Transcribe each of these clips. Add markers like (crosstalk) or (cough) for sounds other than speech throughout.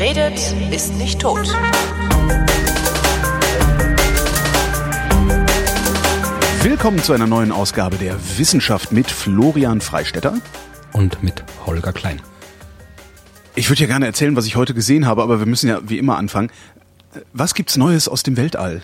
Wer redet, ist nicht tot. Willkommen zu einer neuen Ausgabe der Wissenschaft mit Florian Freistetter und mit Holger Klein. Ich würde ja gerne erzählen, was ich heute gesehen habe, aber wir müssen ja wie immer anfangen. Was gibt's Neues aus dem Weltall?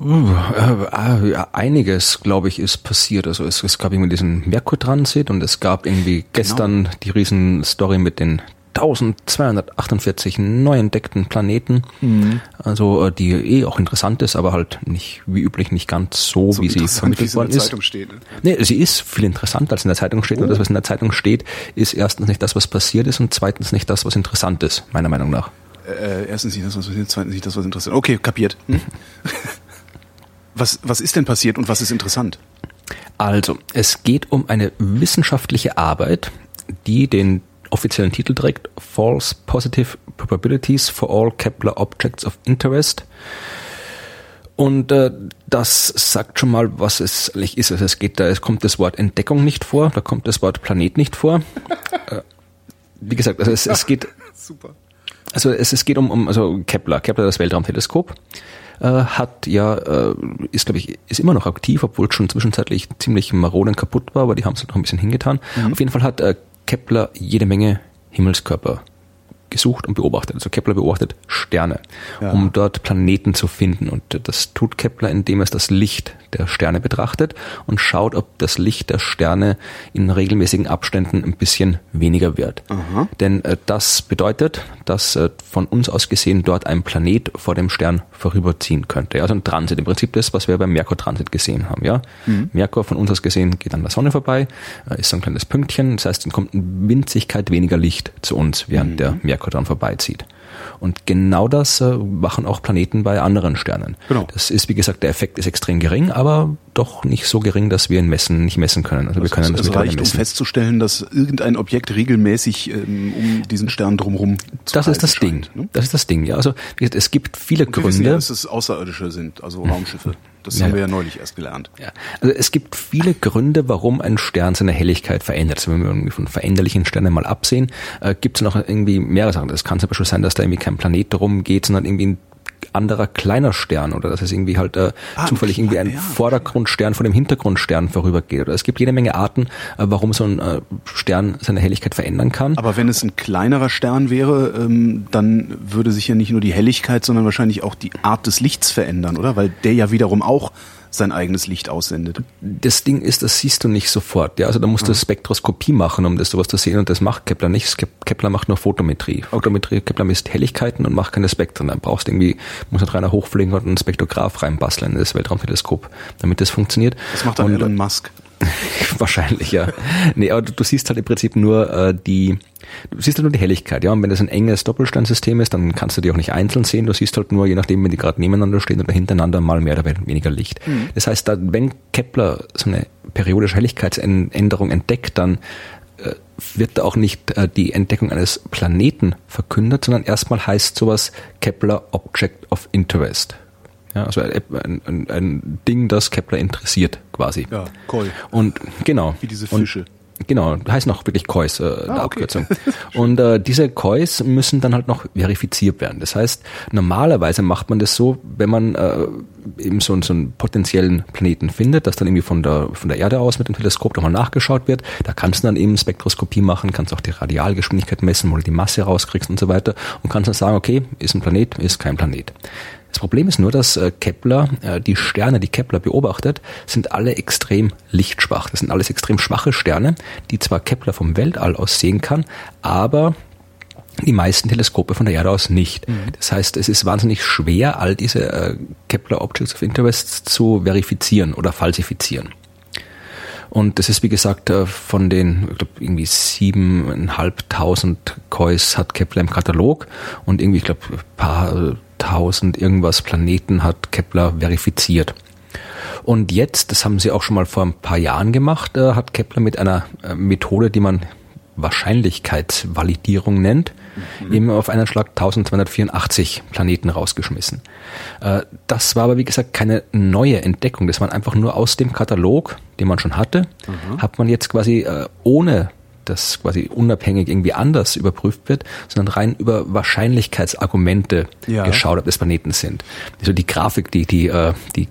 Uh, äh, äh, einiges, glaube ich, ist passiert. Also es, es gab irgendwie diesen Merkur-Transit und es gab irgendwie genau. gestern die Riesenstory mit den 1248 neu entdeckten Planeten. Mhm. Also äh, die eh auch interessant ist, aber halt nicht wie üblich nicht ganz so, so wie sie vermittelt worden ist. Steht, ne? Nee, sie ist viel interessanter als in der Zeitung steht. Oh. Und das, was in der Zeitung steht, ist erstens nicht das, was passiert ist und zweitens nicht das, was interessant ist, meiner Meinung nach. Äh, erstens nicht das, was passiert, zweitens nicht das, was interessant ist. Okay, kapiert. Hm? (laughs) Was, was ist denn passiert und was ist interessant? Also, es geht um eine wissenschaftliche Arbeit, die den offiziellen Titel trägt False Positive Probabilities for All Kepler Objects of Interest. Und äh, das sagt schon mal, was es eigentlich ist. Also es geht da, es kommt das Wort Entdeckung nicht vor, da kommt das Wort Planet nicht vor. (laughs) äh, wie gesagt, also es, es geht. (laughs) Super. Also es, es geht um, um also Kepler, Kepler das Weltraumteleskop äh, hat ja, äh, ist glaube ich, ist immer noch aktiv, obwohl es schon zwischenzeitlich ziemlich maroden kaputt war, aber die haben es noch ein bisschen hingetan. Mhm. Auf jeden Fall hat äh, Kepler jede Menge Himmelskörper gesucht und beobachtet. Also Kepler beobachtet Sterne, ja. um dort Planeten zu finden. Und das tut Kepler, indem er das Licht der Sterne betrachtet und schaut, ob das Licht der Sterne in regelmäßigen Abständen ein bisschen weniger wird. Aha. Denn äh, das bedeutet, dass äh, von uns aus gesehen dort ein Planet vor dem Stern vorüberziehen könnte. Also ein Transit. Im Prinzip das, was wir beim Merkur-Transit gesehen haben. Ja, mhm. Merkur von uns aus gesehen geht an der Sonne vorbei, äh, ist so ein kleines Pünktchen. Das heißt, es kommt in Winzigkeit weniger Licht zu uns, während mhm. der Merkur dann vorbeizieht. Und genau das äh, machen auch Planeten bei anderen Sternen. Genau. Das ist, wie gesagt, der Effekt ist extrem gering, aber doch nicht so gering, dass wir ihn messen, nicht messen können. Also das wir können das, das reicht, um festzustellen, dass irgendein Objekt regelmäßig ähm, um diesen Stern drumherum Das ist das scheint, Ding. Ne? Das ist das Ding, ja. Also es gibt viele Gründe. Wissen dass es Außerirdische sind, also Raumschiffe. Das ja. haben wir ja neulich erst gelernt. Ja. Also es gibt viele Gründe, warum ein Stern seine Helligkeit verändert. Also wenn wir irgendwie von veränderlichen Sternen mal absehen, äh, gibt es noch irgendwie mehrere Sachen. Das kann zum Beispiel sein, dass da irgendwie kein Planet drum geht, sondern irgendwie ein anderer kleiner Stern oder dass es irgendwie halt äh, ah, zufällig irgendwie ein ja. Vordergrundstern von dem Hintergrundstern vorübergeht. Oder es gibt jede Menge Arten, äh, warum so ein äh, Stern seine Helligkeit verändern kann. Aber wenn es ein kleinerer Stern wäre, ähm, dann würde sich ja nicht nur die Helligkeit, sondern wahrscheinlich auch die Art des Lichts verändern, oder? Weil der ja wiederum auch sein eigenes Licht aussendet. Das Ding ist, das siehst du nicht sofort. Ja, also da musst du mhm. Spektroskopie machen, um das sowas zu sehen und das macht Kepler nicht. Kepler macht nur Photometrie. Photometrie, Kepler misst Helligkeiten und macht keine Spektren. Dann brauchst du irgendwie, muss halt einer hochfliegen und einen Spektrograph reinbasteln in das Weltraumteleskop, damit das funktioniert. Das macht dann Elon Musk. (laughs) Wahrscheinlich, ja. Nee, aber du, du, siehst halt im Prinzip nur äh, die, du siehst halt nur die Helligkeit, ja. Und wenn das ein enges Doppelsternsystem ist, dann kannst du die auch nicht einzeln sehen. Du siehst halt nur, je nachdem, wenn die gerade nebeneinander stehen oder hintereinander, mal mehr oder weniger Licht. Mhm. Das heißt, da, wenn Kepler so eine periodische Helligkeitsänderung entdeckt, dann äh, wird da auch nicht äh, die Entdeckung eines Planeten verkündet, sondern erstmal heißt sowas Kepler Object of Interest. Ja, also ein, ein, ein Ding, das Kepler interessiert, quasi. Ja, Koi. Und genau. Wie diese Fische. Und, Genau, heißen auch wirklich Kois, äh, ah, der Abkürzung. (laughs) Und äh, diese Kois müssen dann halt noch verifiziert werden. Das heißt, normalerweise macht man das so, wenn man äh, eben so, so einen potenziellen Planeten findet, dass dann irgendwie von der, von der Erde aus mit dem Teleskop nochmal nachgeschaut wird. Da kannst du dann eben Spektroskopie machen, kannst auch die Radialgeschwindigkeit messen, wo du die Masse rauskriegst und so weiter und kannst dann sagen, okay, ist ein Planet, ist kein Planet. Das Problem ist nur, dass äh, Kepler, äh, die Sterne, die Kepler beobachtet, sind alle extrem lichtschwach. Das sind alles extrem schwache Sterne, die zwar Kepler vom Weltall aus sehen kann, aber die meisten Teleskope von der Erde aus nicht. Mhm. Das heißt, es ist wahnsinnig schwer, all diese äh, Kepler Objects of Interest zu verifizieren oder falsifizieren. Und das ist, wie gesagt, von den, ich glaube, irgendwie siebeneinhalbtausend Kois hat Kepler im Katalog und irgendwie, ich glaube, paar 1000 irgendwas Planeten hat Kepler verifiziert. Und jetzt, das haben sie auch schon mal vor ein paar Jahren gemacht, äh, hat Kepler mit einer äh, Methode, die man Wahrscheinlichkeitsvalidierung nennt, mhm. eben auf einen Schlag 1284 Planeten rausgeschmissen. Äh, das war aber, wie gesagt, keine neue Entdeckung. Das waren einfach nur aus dem Katalog, den man schon hatte, mhm. hat man jetzt quasi ohne das quasi unabhängig irgendwie anders überprüft wird, sondern rein über Wahrscheinlichkeitsargumente Ja. geschaut, ob das Planeten sind. Also die Grafik, die, die, äh, die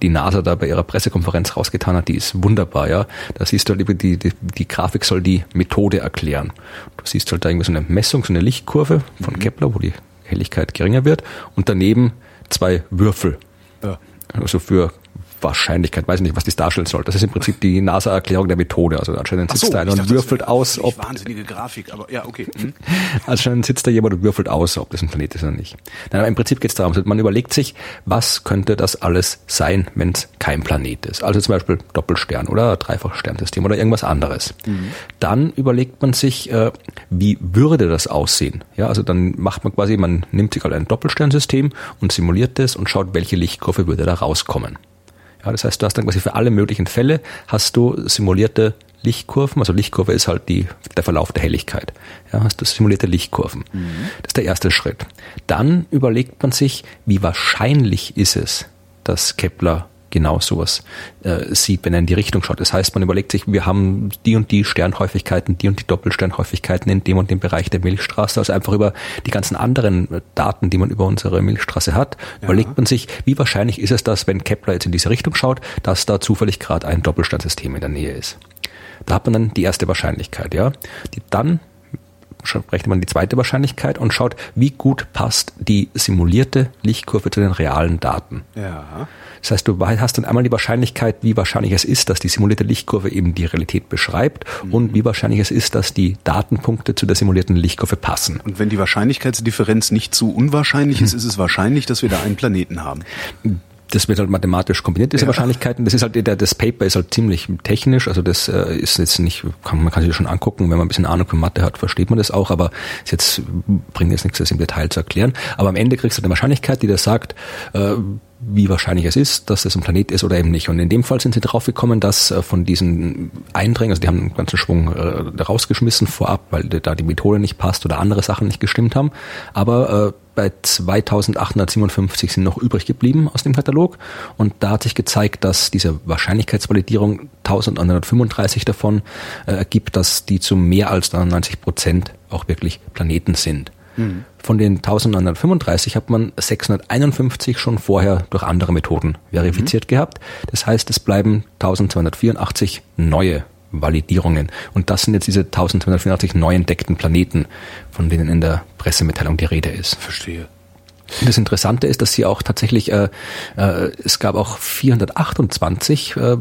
die NASA da bei ihrer Pressekonferenz rausgetan hat, die ist wunderbar, ja. Da siehst du halt die, die, die Grafik soll die Methode erklären. Du siehst halt da irgendwie so eine Messung, so eine Lichtkurve von Kepler, wo die Helligkeit geringer wird und daneben zwei Würfel. Ja. Also für Wahrscheinlichkeit, weiß ich nicht, was das darstellen soll. Das ist im Prinzip die NASA-Erklärung der Methode. Also anscheinend sitzt so, da einer und würfelt aus, ob Wahnsinnige Grafik, aber ja, okay. Hm. (laughs) Anscheinend sitzt da jemand und würfelt aus, ob das ein Planet ist oder nicht. Nein, aber im Prinzip geht es darum, man überlegt sich, was könnte das alles sein, wenn es kein Planet ist. Also zum Beispiel Doppelstern oder Dreifachsternsystem oder irgendwas anderes. Dann überlegt man sich, äh, wie würde das aussehen? Ja, also dann macht man quasi, man nimmt sich halt ein Doppelsternsystem und simuliert das und schaut, welche Lichtkurve würde da rauskommen. Ja, das heißt, du hast dann quasi für alle möglichen Fälle hast du simulierte Lichtkurven. Also Lichtkurve ist halt die, der Verlauf der Helligkeit. Ja, hast du simulierte Lichtkurven. Das ist der erste Schritt. Dann überlegt man sich, wie wahrscheinlich ist es, dass Kepler genau sowas äh, sieht, wenn er in die Richtung schaut. Das heißt, man überlegt sich, wir haben die und die Sternhäufigkeiten, die und die Doppelsternhäufigkeiten in dem und dem Bereich der Milchstraße. Also einfach über die ganzen anderen Daten, die man über unsere Milchstraße hat, überlegt man sich, wie wahrscheinlich ist es, dass, wenn Kepler jetzt in diese Richtung schaut, dass da zufällig gerade ein Doppelsternsystem in der Nähe ist. Da hat man dann die erste Wahrscheinlichkeit, ja. Die dann rechnet man die zweite Wahrscheinlichkeit und schaut, wie gut passt die simulierte Lichtkurve zu den realen Daten. Ja. Das heißt, du hast dann einmal die Wahrscheinlichkeit, wie wahrscheinlich es ist, dass die simulierte Lichtkurve eben die Realität beschreibt und wie wahrscheinlich es ist, dass die Datenpunkte zu der simulierten Lichtkurve passen. Und wenn die Wahrscheinlichkeitsdifferenz nicht zu unwahrscheinlich ist, ist es wahrscheinlich, dass wir da einen Planeten haben. Das wird halt mathematisch kombiniert, diese Ja. Wahrscheinlichkeiten. Das ist halt, der, das Paper ist halt ziemlich technisch, also das äh, ist jetzt nicht, kann, man kann sich das schon angucken, wenn man ein bisschen Ahnung von Mathe hat, versteht man das auch, aber jetzt, bringt jetzt nichts, das im Detail zu erklären. Aber am Ende kriegst du eine Wahrscheinlichkeit, die dir sagt, äh, wie wahrscheinlich es ist, dass es ein Planet ist oder eben nicht. Und in dem Fall sind sie draufgekommen, dass äh, von diesen Eindrängen, also die haben einen ganzen Schwung rausgeschmissen vorab, weil da die Methode nicht passt oder andere Sachen nicht gestimmt haben. Aber bei 2857 sind noch übrig geblieben aus dem Katalog. Und da hat sich gezeigt, dass diese Wahrscheinlichkeitsvalidierung 1935 davon äh, ergibt, dass die zu mehr als 99 Prozent auch wirklich Planeten sind. Von den 1935 hat man 651 schon vorher durch andere Methoden verifiziert gehabt. Das heißt, es bleiben 1284 neue Validierungen. Und das sind jetzt diese 1284 neu entdeckten Planeten, von denen in der Pressemitteilung die Rede ist. Verstehe. Und das Interessante ist, dass sie auch tatsächlich, äh, äh, es gab auch 428, äh,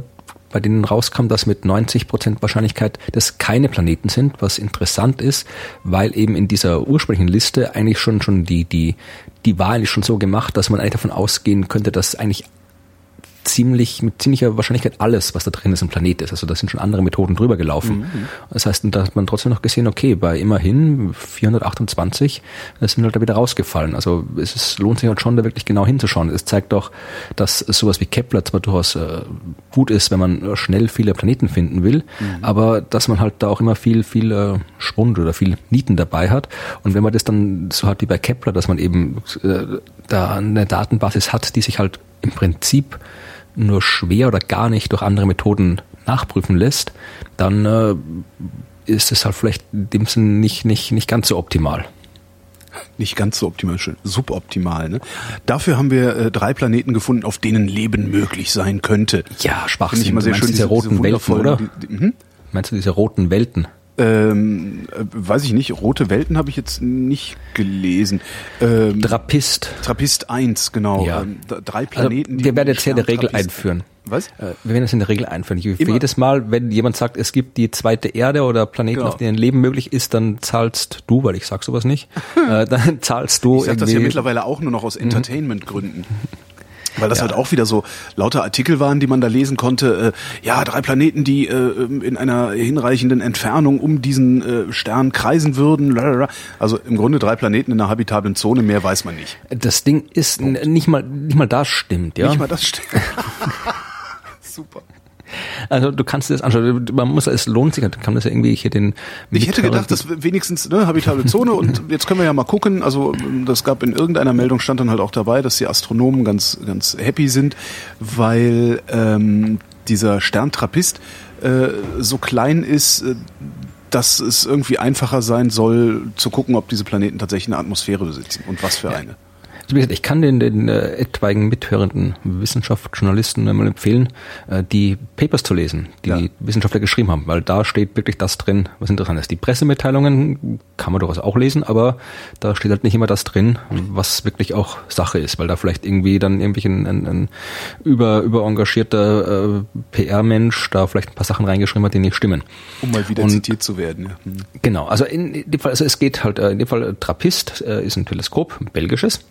bei denen rauskam, dass mit 90 Prozent Wahrscheinlichkeit das keine Planeten sind, was interessant ist, weil eben in dieser ursprünglichen Liste eigentlich schon schon die die die war eigentlich schon so gemacht, dass man eigentlich davon ausgehen könnte, dass eigentlich ziemlich, mit ziemlicher Wahrscheinlichkeit alles, was da drin ist, ein Planet ist. Also da sind schon andere Methoden drüber gelaufen. Das heißt, da hat man trotzdem noch gesehen, okay, bei immerhin 428 das sind halt da wieder rausgefallen. Also es ist, lohnt sich halt schon, da wirklich genau hinzuschauen. Es zeigt doch, dass sowas wie Kepler zwar durchaus äh, gut ist, wenn man schnell viele Planeten finden will, aber dass man halt da auch immer viel, viel äh, Schwund oder viel Nieten dabei hat. Und wenn man das dann so hat wie bei Kepler, dass man eben äh, da eine Datenbasis hat, die sich halt im Prinzip nur schwer oder gar nicht durch andere Methoden nachprüfen lässt, dann äh, ist es halt vielleicht in dem Sinn nicht, nicht, nicht ganz so optimal. Nicht ganz so optimal, schön, suboptimal. Ne? Dafür haben wir äh, drei Planeten gefunden, auf denen Leben möglich sein könnte. Ja, Finde Schwachsinn. ich immer sehr schön. diese roten Welten, wundervollen- oder? Die, die, hm? Meinst du diese roten Welten? Ähm, äh, weiß ich nicht. Rote Welten habe ich jetzt nicht gelesen. Ähm, Trappist. Trappist 1, genau. Ja. Ähm, drei Also, Planeten. die wir werden jetzt hier eine Regel Trappist- einführen. Was? Äh, Wir werden das in der Regel einführen. Für Immer. jedes Mal, wenn jemand sagt, es gibt die zweite Erde oder Planeten, Genau. auf denen Leben möglich ist, dann zahlst du, weil ich sag sowas nicht, (laughs) äh, dann zahlst du Ich sage das ja mittlerweile auch nur noch aus Mhm. Entertainment-Gründen. Weil das halt auch wieder so lauter Artikel waren, die man da lesen konnte. Äh, ja, drei Planeten, die äh, in einer hinreichenden Entfernung um diesen äh, Stern kreisen würden. Lalala. Also im Grunde drei Planeten in einer habitablen Zone, mehr weiß man nicht. Das Ding ist nicht mal, nicht mal das stimmt, ja. Nicht mal das stimmt. (laughs) Super. Also du kannst dir das anschauen. Man muss, es lohnt sich, kann das ja irgendwie hier den. Ich hätte gedacht, dass (laughs) wenigstens ne, habitable Zone und jetzt können wir ja mal gucken. Also das gab in irgendeiner Meldung stand dann halt auch dabei, dass die Astronomen ganz ganz happy sind, weil ähm, dieser Stern Trappist äh, so klein ist, äh, dass es irgendwie einfacher sein soll, zu gucken, ob diese Planeten tatsächlich eine Atmosphäre besitzen und was für eine. Wie gesagt, ich kann den, den äh, etwaigen mithörenden Wissenschaftsjournalisten einmal empfehlen, äh, die Papers zu lesen, die ja. die Wissenschaftler geschrieben haben, weil da steht wirklich das drin, was interessant ist. Die Pressemitteilungen kann man durchaus auch lesen, aber da steht halt nicht immer das drin, was wirklich auch Sache ist, weil da vielleicht irgendwie dann irgendwie ein, ein, ein über, überengagierter äh, PR-Mensch da vielleicht ein paar Sachen reingeschrieben hat, die nicht stimmen. Um mal wieder Und, zitiert zu werden. Ja. Hm. Genau, also in dem Fall, also es geht halt, äh, in dem Fall Trappist äh, ist ein Teleskop, ein belgisches,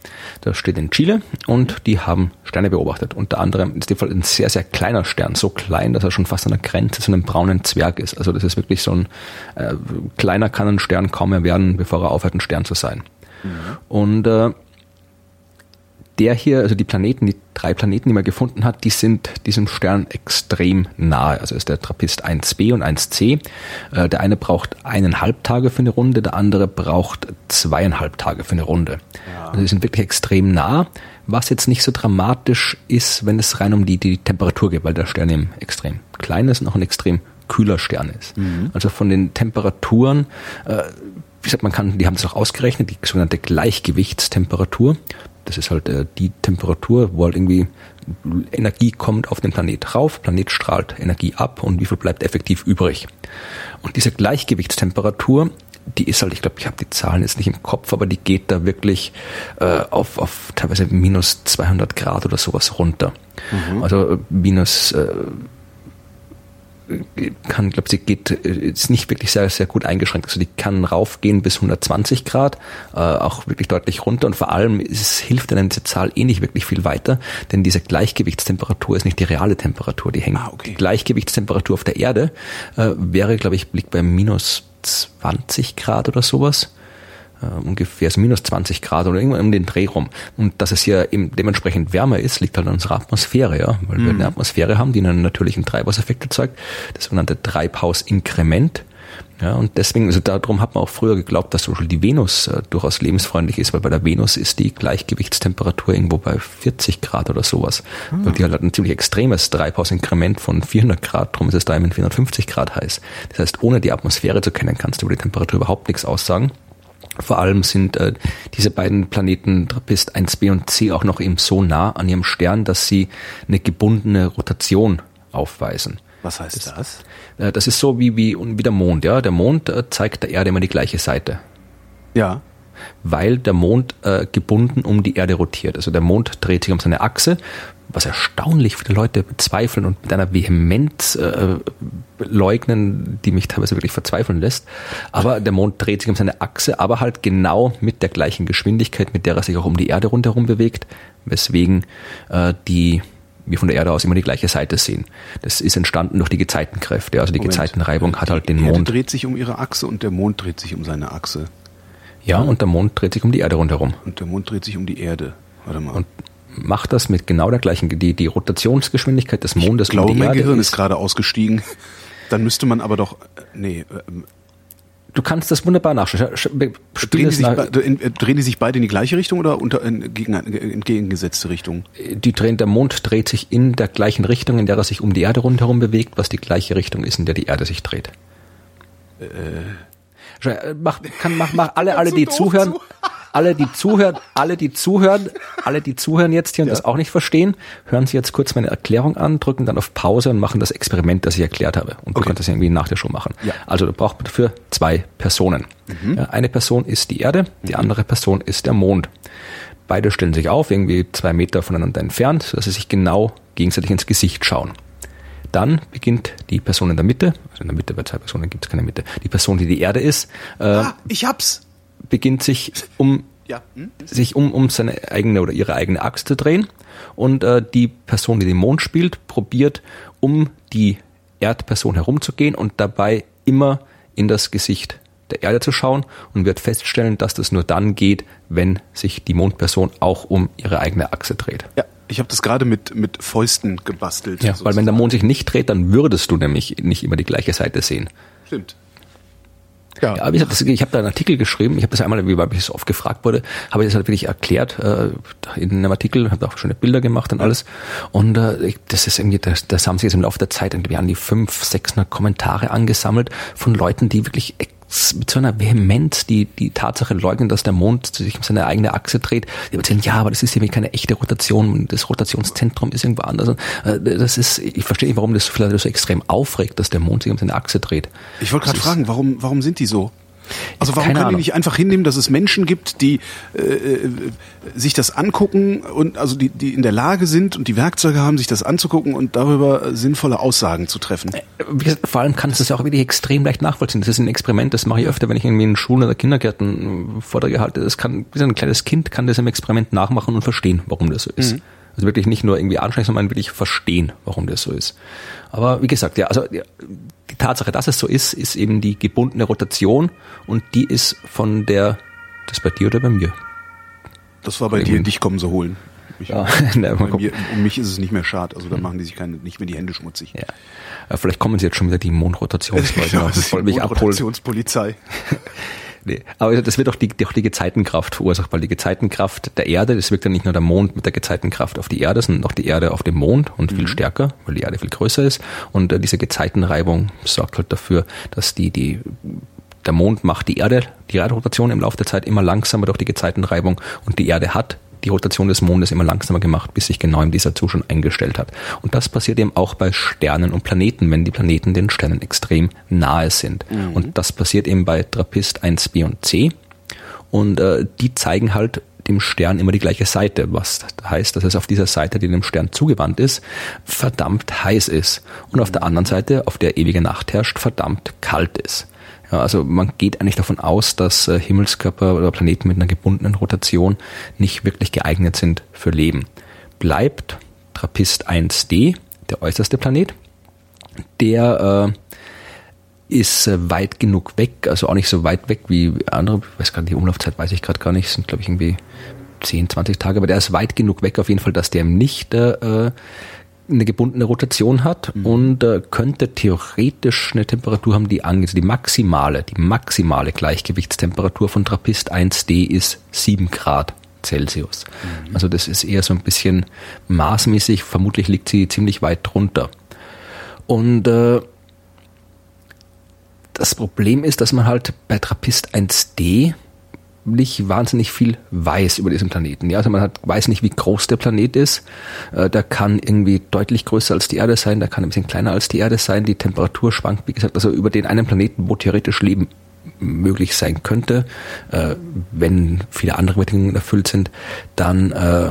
das steht in Chile und die haben Sterne beobachtet. Unter anderem ist in dem Fall ein sehr, sehr kleiner Stern, so klein, dass er schon fast an der Grenze zu einem braunen Zwerg ist. Also das ist wirklich so ein äh, kleiner kann ein Stern kaum mehr werden, bevor er aufhört, ein Stern zu sein. Mhm. Und äh, der hier, also die Planeten, die drei Planeten, die man gefunden hat, die sind diesem Stern extrem nahe. Also ist der Trappist 1b und 1c. Äh, der eine braucht eineinhalb Tage für eine Runde, der andere braucht zweieinhalb Tage für eine Runde. Ja. Also die sind wirklich extrem nah. Was jetzt nicht so dramatisch ist, wenn es rein um die, die Temperatur geht, weil der Stern eben extrem klein ist und auch ein extrem kühler Stern ist. Mhm. Also von den Temperaturen, äh, wie gesagt, man kann, die haben es auch ausgerechnet, die sogenannte Gleichgewichtstemperatur. Das ist halt äh, die Temperatur, wo halt irgendwie Energie kommt auf den Planet rauf, Planet strahlt Energie ab und wie viel bleibt effektiv übrig. Und diese Gleichgewichtstemperatur, die ist halt, ich glaube, ich habe die Zahlen jetzt nicht im Kopf, aber die geht da wirklich äh, auf, auf teilweise minus 200 Grad oder sowas runter. Mhm. Also äh, minus äh, kann, glaube sie geht ist nicht wirklich sehr sehr gut eingeschränkt. Also die kann raufgehen bis 120 Grad, äh, auch wirklich deutlich runter und vor allem es hilft dann diese Zahl eh nicht wirklich viel weiter, denn diese Gleichgewichtstemperatur ist nicht die reale Temperatur, die hängt. Ah, okay. Die Gleichgewichtstemperatur auf der Erde äh, wäre, glaube ich, liegt bei minus 20 Grad oder sowas äh, ungefähr so minus 20 Grad oder irgendwann um den Dreh rum. Und dass es hier eben dementsprechend wärmer ist, liegt halt an unserer Atmosphäre, ja, weil mhm. wir eine Atmosphäre haben, die einen natürlichen Treibhauseffekt erzeugt, das sogenannte Treibhausinkrement. Ja, und deswegen, also darum hat man auch früher geglaubt, dass zum Beispiel die Venus äh, durchaus lebensfreundlich ist, weil bei der Venus ist die Gleichgewichtstemperatur irgendwo bei 40 Grad oder sowas. Mhm. Und die hat ein ziemlich extremes Treibhausinkrement von 400 Grad, darum ist es da eben 450 Grad heiß. Das heißt, ohne die Atmosphäre zu kennen, kannst du über die Temperatur überhaupt nichts aussagen. Vor allem sind äh, diese beiden Planeten Trappist 1b und c auch noch eben so nah an ihrem Stern, dass sie eine gebundene Rotation aufweisen. Was heißt das? Das, äh, das ist so wie, wie, wie der Mond. Ja, Der Mond äh, zeigt der Erde immer die gleiche Seite. Ja weil der Mond äh, gebunden um die Erde rotiert. Also der Mond dreht sich um seine Achse, was erstaunlich viele Leute bezweifeln und mit einer Vehemenz äh, leugnen, die mich teilweise wirklich verzweifeln lässt. Aber der Mond dreht sich um seine Achse, aber halt genau mit der gleichen Geschwindigkeit, mit der er sich auch um die Erde rundherum bewegt, weswegen äh, die wir von der Erde aus immer die gleiche Seite sehen. Das ist entstanden durch die Gezeitenkräfte. Also die Moment. Gezeitenreibung hat halt den die Mond. Erde dreht sich um ihre Achse und der Mond dreht sich um seine Achse. Ja, und der Mond dreht sich um die Erde rundherum. Und der Mond dreht sich um die Erde. Warte mal. Und macht das mit genau der gleichen, die, die Rotationsgeschwindigkeit des Mondes ich glaube, um die mein Erde Gehirn ist, ist gerade ausgestiegen. Dann müsste man aber doch, nee, ähm, Du kannst das wunderbar nachschauen. Drehen die, sich, nach drehen die sich beide in die gleiche Richtung oder unter, in, gegen, entgegengesetzte Richtung? Die drehen, der Mond dreht sich in der gleichen Richtung, in der er sich um die Erde rundherum bewegt, was die gleiche Richtung ist, in der die Erde sich dreht. Äh, äh, mach, kann, mach, mach (laughs) alle, alle, die zuhören, (laughs) alle, die zuhören, alle, die zuhören, alle, die zuhören jetzt hier und ja. das auch nicht verstehen, hören Sie jetzt kurz meine Erklärung an, drücken dann auf Pause und machen das Experiment, das ich erklärt habe. Und okay. du kannst das irgendwie nach der Show machen. Ja. Also du brauchst dafür zwei Personen. Mhm. Ja, eine Person ist die Erde, die mhm. andere Person ist der Mond. Beide stellen sich auf, irgendwie zwei Meter voneinander entfernt, sodass sie sich genau gegenseitig ins Gesicht schauen. Dann beginnt die Person in der Mitte, also in der Mitte bei zwei Personen gibt es keine Mitte, die Person, die die Erde ist, äh, ah, ich hab's. beginnt sich um (laughs) ja. Hm? sich um, um seine eigene oder ihre eigene Axt zu drehen und äh, die Person, die den Mond spielt, probiert um die Erdperson herumzugehen und dabei immer in das Gesicht der Erde zu schauen und wird feststellen, dass das nur dann geht, wenn sich die Mondperson auch um ihre eigene Achse dreht. Ja. Ich habe das gerade mit, mit Fäusten gebastelt. Ja, weil wenn der Mond sich nicht dreht, dann würdest du nämlich nicht immer die gleiche Seite sehen. Stimmt. Ja, ja wie gesagt, das, ich habe da einen Artikel geschrieben, ich habe das einmal, wie weil ich so oft gefragt wurde, habe ich das halt wirklich erklärt äh, in einem Artikel, habe auch schöne Bilder gemacht und alles. Und äh, das ist irgendwie, das, das haben sich jetzt im Laufe der Zeit irgendwie an die 500, 600 Kommentare angesammelt von Leuten, die wirklich mit so einer Vehemenz die, die Tatsache leugnen, dass der Mond sich um seine eigene Achse dreht. Die erzählen, ja, aber das ist irgendwie keine echte Rotation, das Rotationszentrum ist irgendwo anders. Äh, das ist, ich verstehe nicht, warum das vielleicht so extrem aufregt, dass der Mond sich um seine Achse dreht. Ich wollte gerade fragen, warum, warum sind die so? Also warum können die nicht einfach hinnehmen, dass es Menschen gibt, die äh, äh, sich das angucken und also die, die in der Lage sind und die Werkzeuge haben, sich das anzugucken und darüber sinnvolle Aussagen zu treffen? Äh, gesagt, vor allem kann es das ja auch wirklich extrem leicht nachvollziehen. Das ist ein Experiment, das mache ich öfter, wenn ich irgendwie in Schulen oder Kindergärten äh, Vorträge halte. Das kann, wie ein kleines Kind kann das im Experiment nachmachen und verstehen, warum das so ist. Mhm. Also wirklich nicht nur irgendwie anstrengen, sondern wirklich verstehen, warum das so ist. Aber wie gesagt, ja, also die Tatsache, dass es so ist, ist eben die gebundene Rotation und die ist von der, das bei dir oder bei mir? Das war bei dir, dich kommen sie holen. Ich, ja, (laughs) ne, bei mir, um mich ist es nicht mehr schade, also da hm. machen die sich keine, nicht mehr die Hände schmutzig. Ja. Äh, vielleicht kommen sie jetzt schon wieder die Mondrotationsleute. (laughs) (laughs) das ist die Mondrotationspolizei. Nee, aber das wird auch die, auch die Gezeitenkraft verursacht, weil die Gezeitenkraft der Erde, das wirkt ja nicht nur der Mond mit der Gezeitenkraft auf die Erde, sondern auch die Erde auf dem Mond und mhm. viel stärker, weil die Erde viel größer ist. Und äh, diese Gezeitenreibung sorgt halt dafür, dass die, die der Mond macht die Erde, die Erdrotation im Laufe der Zeit immer langsamer durch die Gezeitenreibung und die Erde hat die Rotation des Mondes immer langsamer gemacht, bis sich genau in dieser Zustand eingestellt hat. Und das passiert eben auch bei Sternen und Planeten, wenn die Planeten den Sternen extrem nahe sind. Mhm. Und das passiert eben bei Trappist 1, B und C. Und äh, die zeigen halt dem Stern immer die gleiche Seite, was heißt, dass es auf dieser Seite, die dem Stern zugewandt ist, verdammt heiß ist. Und auf der anderen Seite, auf der ewige Nacht herrscht, verdammt kalt ist. Also man geht eigentlich davon aus, dass äh, Himmelskörper oder Planeten mit einer gebundenen Rotation nicht wirklich geeignet sind für Leben. Bleibt Trappist 1d, der äußerste Planet, der äh, ist äh, weit genug weg, also auch nicht so weit weg wie andere, ich weiß gerade, die Umlaufzeit weiß ich gerade gar nicht, sind glaube ich irgendwie 10, 20 Tage, aber der ist weit genug weg auf jeden Fall, dass der nicht äh, eine gebundene Rotation hat mhm. und äh, könnte theoretisch eine Temperatur haben, die angeht. Die maximale, die maximale Gleichgewichtstemperatur von Trappist 1D ist 7 Grad Celsius. Mhm. Also das ist eher so ein bisschen maßmäßig, vermutlich liegt sie ziemlich weit drunter. Und äh, das Problem ist, dass man halt bei Trappist 1D nicht wahnsinnig viel weiß über diesen Planeten. Ja, also man hat, weiß nicht, wie groß der Planet ist. Äh, der kann irgendwie deutlich größer als die Erde sein, der kann ein bisschen kleiner als die Erde sein. Die Temperatur schwankt, wie gesagt, also über den einen Planeten, wo theoretisch Leben möglich sein könnte, äh, wenn viele andere Bedingungen erfüllt sind, dann äh,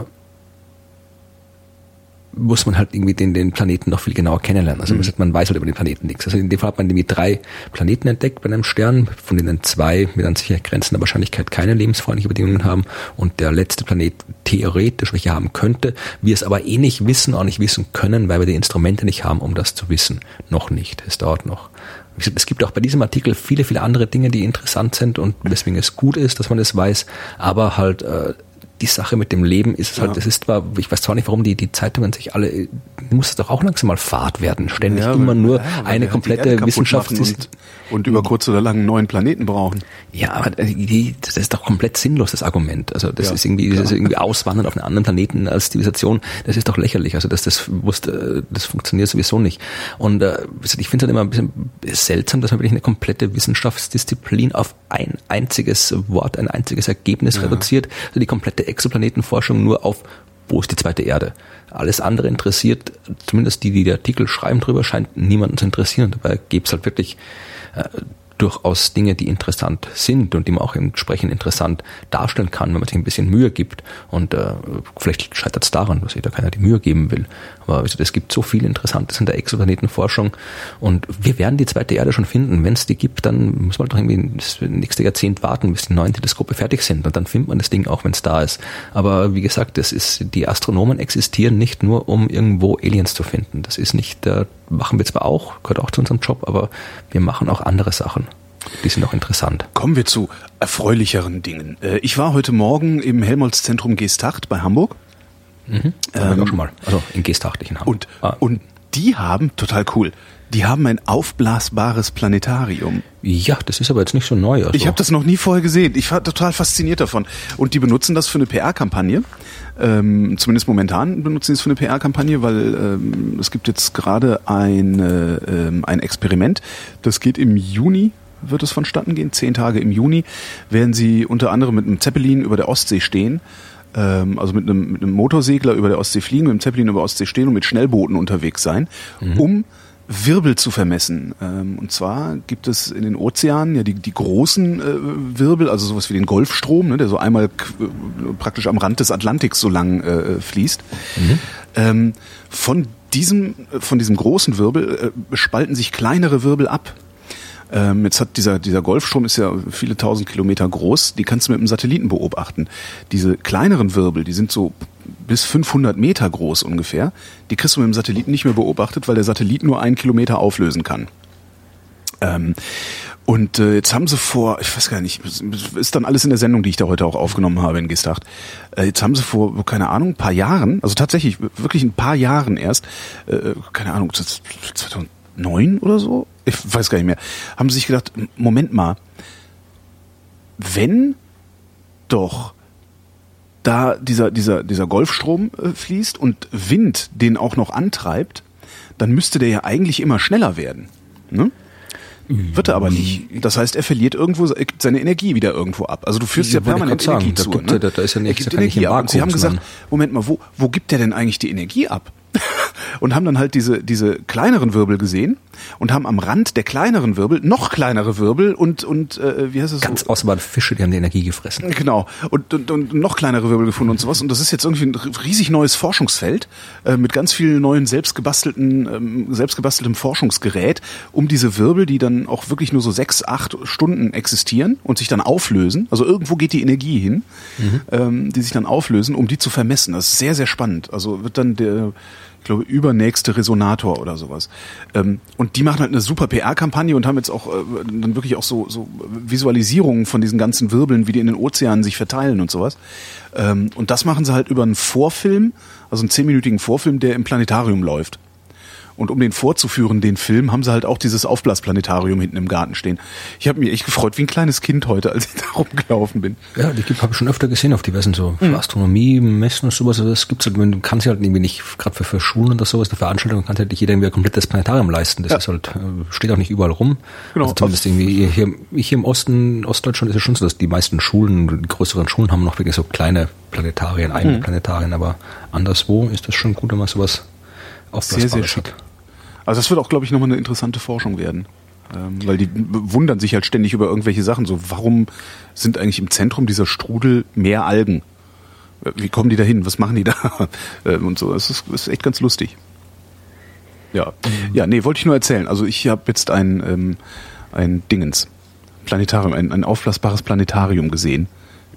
muss man halt irgendwie den, den Planeten noch viel genauer kennenlernen. Also mhm. man weiß halt über den Planeten nichts. Also in dem Fall hat man irgendwie drei Planeten entdeckt bei einem Stern, von denen zwei mit an sicher grenzender Wahrscheinlichkeit keine lebensfreundlichen Bedingungen haben und der letzte Planet theoretisch welche haben könnte, wir es aber eh nicht wissen, auch nicht wissen können, weil wir die Instrumente nicht haben, um das zu wissen. Noch nicht. Es dauert noch. Es gibt auch bei diesem Artikel viele, viele andere Dinge, die interessant sind und weswegen es gut ist, dass man das weiß, aber halt äh, die Sache mit dem Leben ist ja. halt, das ist zwar, ich weiß zwar nicht, warum die, die Zeitungen sich alle, muss es doch auch langsam mal Fahrt werden, ständig ja, immer nur ja, eine komplette Wissenschaft und, und, über kurz oder lang einen neuen Planeten brauchen. Ja, aber die, das ist doch komplett sinnlos, das Argument. Also das ist irgendwie, das ist irgendwie Auswandern auf einen anderen Planeten als Zivilisation, das ist doch lächerlich. Also das, das, wusste, das funktioniert sowieso nicht. Und äh, ich finde es halt immer ein bisschen seltsam, dass man wirklich eine komplette Wissenschaftsdisziplin auf ein einziges Wort, ein einziges Ergebnis reduziert. Also die komplette Exoplanetenforschung nur auf, wo ist die zweite Erde? Alles andere interessiert, zumindest die, die der Artikel schreiben drüber, scheint niemanden zu interessieren. Dabei gäbe es halt wirklich äh, durchaus Dinge, die interessant sind und die man auch entsprechend interessant darstellen kann, wenn man sich ein bisschen Mühe gibt. Und äh, vielleicht scheitert es daran, dass sich da keiner die Mühe geben will. Aber es gibt so viel Interessantes in der Exoplanetenforschung und wir werden die zweite Erde schon finden. Wenn es die gibt, dann muss man doch irgendwie das nächste Jahrzehnt warten, bis die neuen Teleskope fertig sind und dann findet man das Ding auch, wenn es da ist. Aber wie gesagt, das ist, die Astronomen existieren nicht nur, um irgendwo Aliens zu finden. Das ist nicht, äh, machen wir zwar auch, gehört auch zu unserem Job, aber wir machen auch andere Sachen. Die sind auch interessant. Kommen wir zu erfreulicheren Dingen. Äh, ich war heute Morgen im Helmholtz-Zentrum Geesthacht bei Hamburg. Mhm. Ähm, auch schon mal. Also in Geesthacht, nicht in Hamburg. Und, ah. und die haben, total cool, die haben ein aufblasbares Planetarium. Ja, das ist aber jetzt nicht so neu. Also. Ich habe das noch nie vorher gesehen. Ich war total fasziniert davon. Und die benutzen das für eine PR-Kampagne. Ähm, zumindest momentan benutzen sie es für eine PR-Kampagne, weil ähm, es gibt jetzt gerade ein, äh, ein Experiment. Das geht im Juni, wird es vonstatten gehen. Zehn Tage im Juni werden sie unter anderem mit einem Zeppelin über der Ostsee stehen ähm, also mit einem, mit einem Motorsegler über der Ostsee fliegen, mit einem Zeppelin über der Ostsee stehen und mit Schnellbooten unterwegs sein, mhm. um Wirbel zu vermessen. Ähm, und zwar gibt es in den Ozeanen ja die, die großen äh, Wirbel, also sowas wie den Golfstrom, ne, der so einmal äh, praktisch am Rand des Atlantiks so lang äh, fließt. Mhm. Ähm, von diesem, von diesem großen Wirbel äh, spalten sich kleinere Wirbel ab. Ähm, jetzt hat dieser, dieser Golfstrom ist ja viele tausend Kilometer groß, die kannst du mit einem Satelliten beobachten. Diese kleineren Wirbel, die sind so bis 500 Meter groß ungefähr, die kriegst du mit dem Satelliten nicht mehr beobachtet, weil der Satellit nur einen Kilometer auflösen kann. Ähm, und äh, jetzt haben sie vor, ich weiß gar nicht, ist dann alles in der Sendung, die ich da heute auch aufgenommen habe in Gestacht. Äh, jetzt haben sie vor, keine Ahnung, ein paar Jahren, also tatsächlich wirklich ein paar Jahren erst, äh, keine Ahnung, 2009 oder so, ich weiß gar nicht mehr, haben sie sich gedacht, Moment mal, wenn doch da dieser, dieser, dieser Golfstrom äh, fließt und Wind den auch noch antreibt, dann müsste der ja eigentlich immer schneller werden. Ne? Wird er aber nicht. Das heißt, er verliert irgendwo, seine Energie wieder irgendwo ab. Also du führst ja permanent sagen, Energie da zu. Gibt, ne? da, da ist ja nichts, er gibt Energie ab. Und sie haben gesagt, Moment mal, wo, wo gibt der denn eigentlich die Energie ab? (laughs) und haben dann halt diese, diese kleineren Wirbel gesehen und haben am Rand der kleineren Wirbel noch kleinere Wirbel und, und äh, wie heißt es? Ganz so? Fische, die haben die Energie gefressen. Genau. Und, und, und noch kleinere Wirbel gefunden und sowas. Und das ist jetzt irgendwie ein riesig neues Forschungsfeld äh, mit ganz vielen neuen selbstgebastelten, ähm, selbstgebasteltem Forschungsgerät, um diese Wirbel, die dann auch wirklich nur so sechs, acht Stunden existieren und sich dann auflösen. Also irgendwo geht die Energie hin, mhm. ähm, die sich dann auflösen, um die zu vermessen. Das ist sehr, sehr spannend. Also wird dann der ich glaube, übernächste Resonator oder sowas. Ähm, und die machen halt eine super PR-Kampagne und haben jetzt auch äh, dann wirklich auch so, so Visualisierungen von diesen ganzen Wirbeln, wie die in den Ozeanen sich verteilen und sowas. Ähm, und das machen sie halt über einen Vorfilm, also einen zehnminütigen Vorfilm, der im Planetarium läuft. Und um den vorzuführen, den Film, haben sie halt auch dieses Aufblasplanetarium hinten im Garten stehen. Ich habe mich echt gefreut, wie ein kleines Kind heute, als ich (laughs) da rumgelaufen bin. Ja, die habe ich schon öfter gesehen auf diversen so mhm. Astronomie, Messen und sowas. Also das gibt's halt, man kann sich halt irgendwie nicht, gerade für, für Schulen oder sowas, eine Veranstaltung kann sich halt nicht jeder irgendwie ein komplettes Planetarium leisten. Das ja. ist halt, äh, steht auch nicht überall rum. Genau. Also zumindest irgendwie hier, hier im Osten, Ostdeutschland ist es schon so, dass die meisten Schulen, die größeren Schulen haben noch wirklich so kleine Planetarien, eigene mhm. Planetarien, aber anderswo ist das schon gut, wenn man sowas sehr, sehr schick. Also das wird auch, glaube ich, nochmal eine interessante Forschung werden. Ähm, weil die wundern sich halt ständig über irgendwelche Sachen. So, warum sind eigentlich im Zentrum dieser Strudel mehr Algen? Äh, wie kommen die da hin? Was machen die da? (laughs) Ähm, und so. Das ist, das ist echt ganz lustig. Ja. Ja, nee, wollte ich nur erzählen. Also ich habe jetzt ein, ähm, ein Dingens. Planetarium, ein, ein aufblasbares Planetarium gesehen.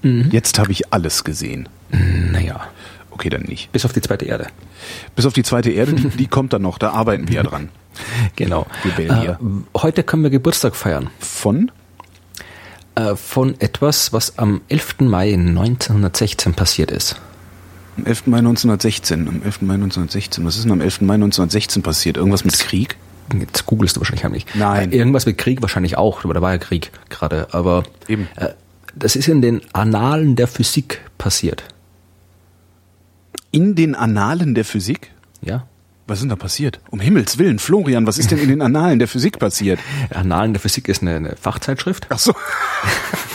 Mhm. Jetzt habe ich alles gesehen. Naja. Okay, dann nicht. Bis auf die zweite Erde. Bis auf die zweite Erde, die, die kommt dann noch, da arbeiten wir ja dran. (laughs) Genau. Äh, heute können wir Geburtstag feiern. Von? Äh, von etwas, was am 11. Mai 1916 passiert ist. Am 11. Mai 1916, am 11. Mai 1916. Was ist denn am 11. Mai 1916 passiert? Irgendwas mit Krieg? Jetzt googelst du wahrscheinlich heimlich. Nein. Äh, irgendwas mit Krieg wahrscheinlich auch, aber da war ja Krieg gerade. Aber Eben. Äh, das ist in den Annalen der Physik passiert. In den Annalen der Physik? Ja. Was ist denn da passiert? Um Himmels Willen, Florian, was ist denn in den Annalen der Physik passiert? (laughs) Annalen der Physik ist eine, eine Fachzeitschrift. Ach so. (laughs)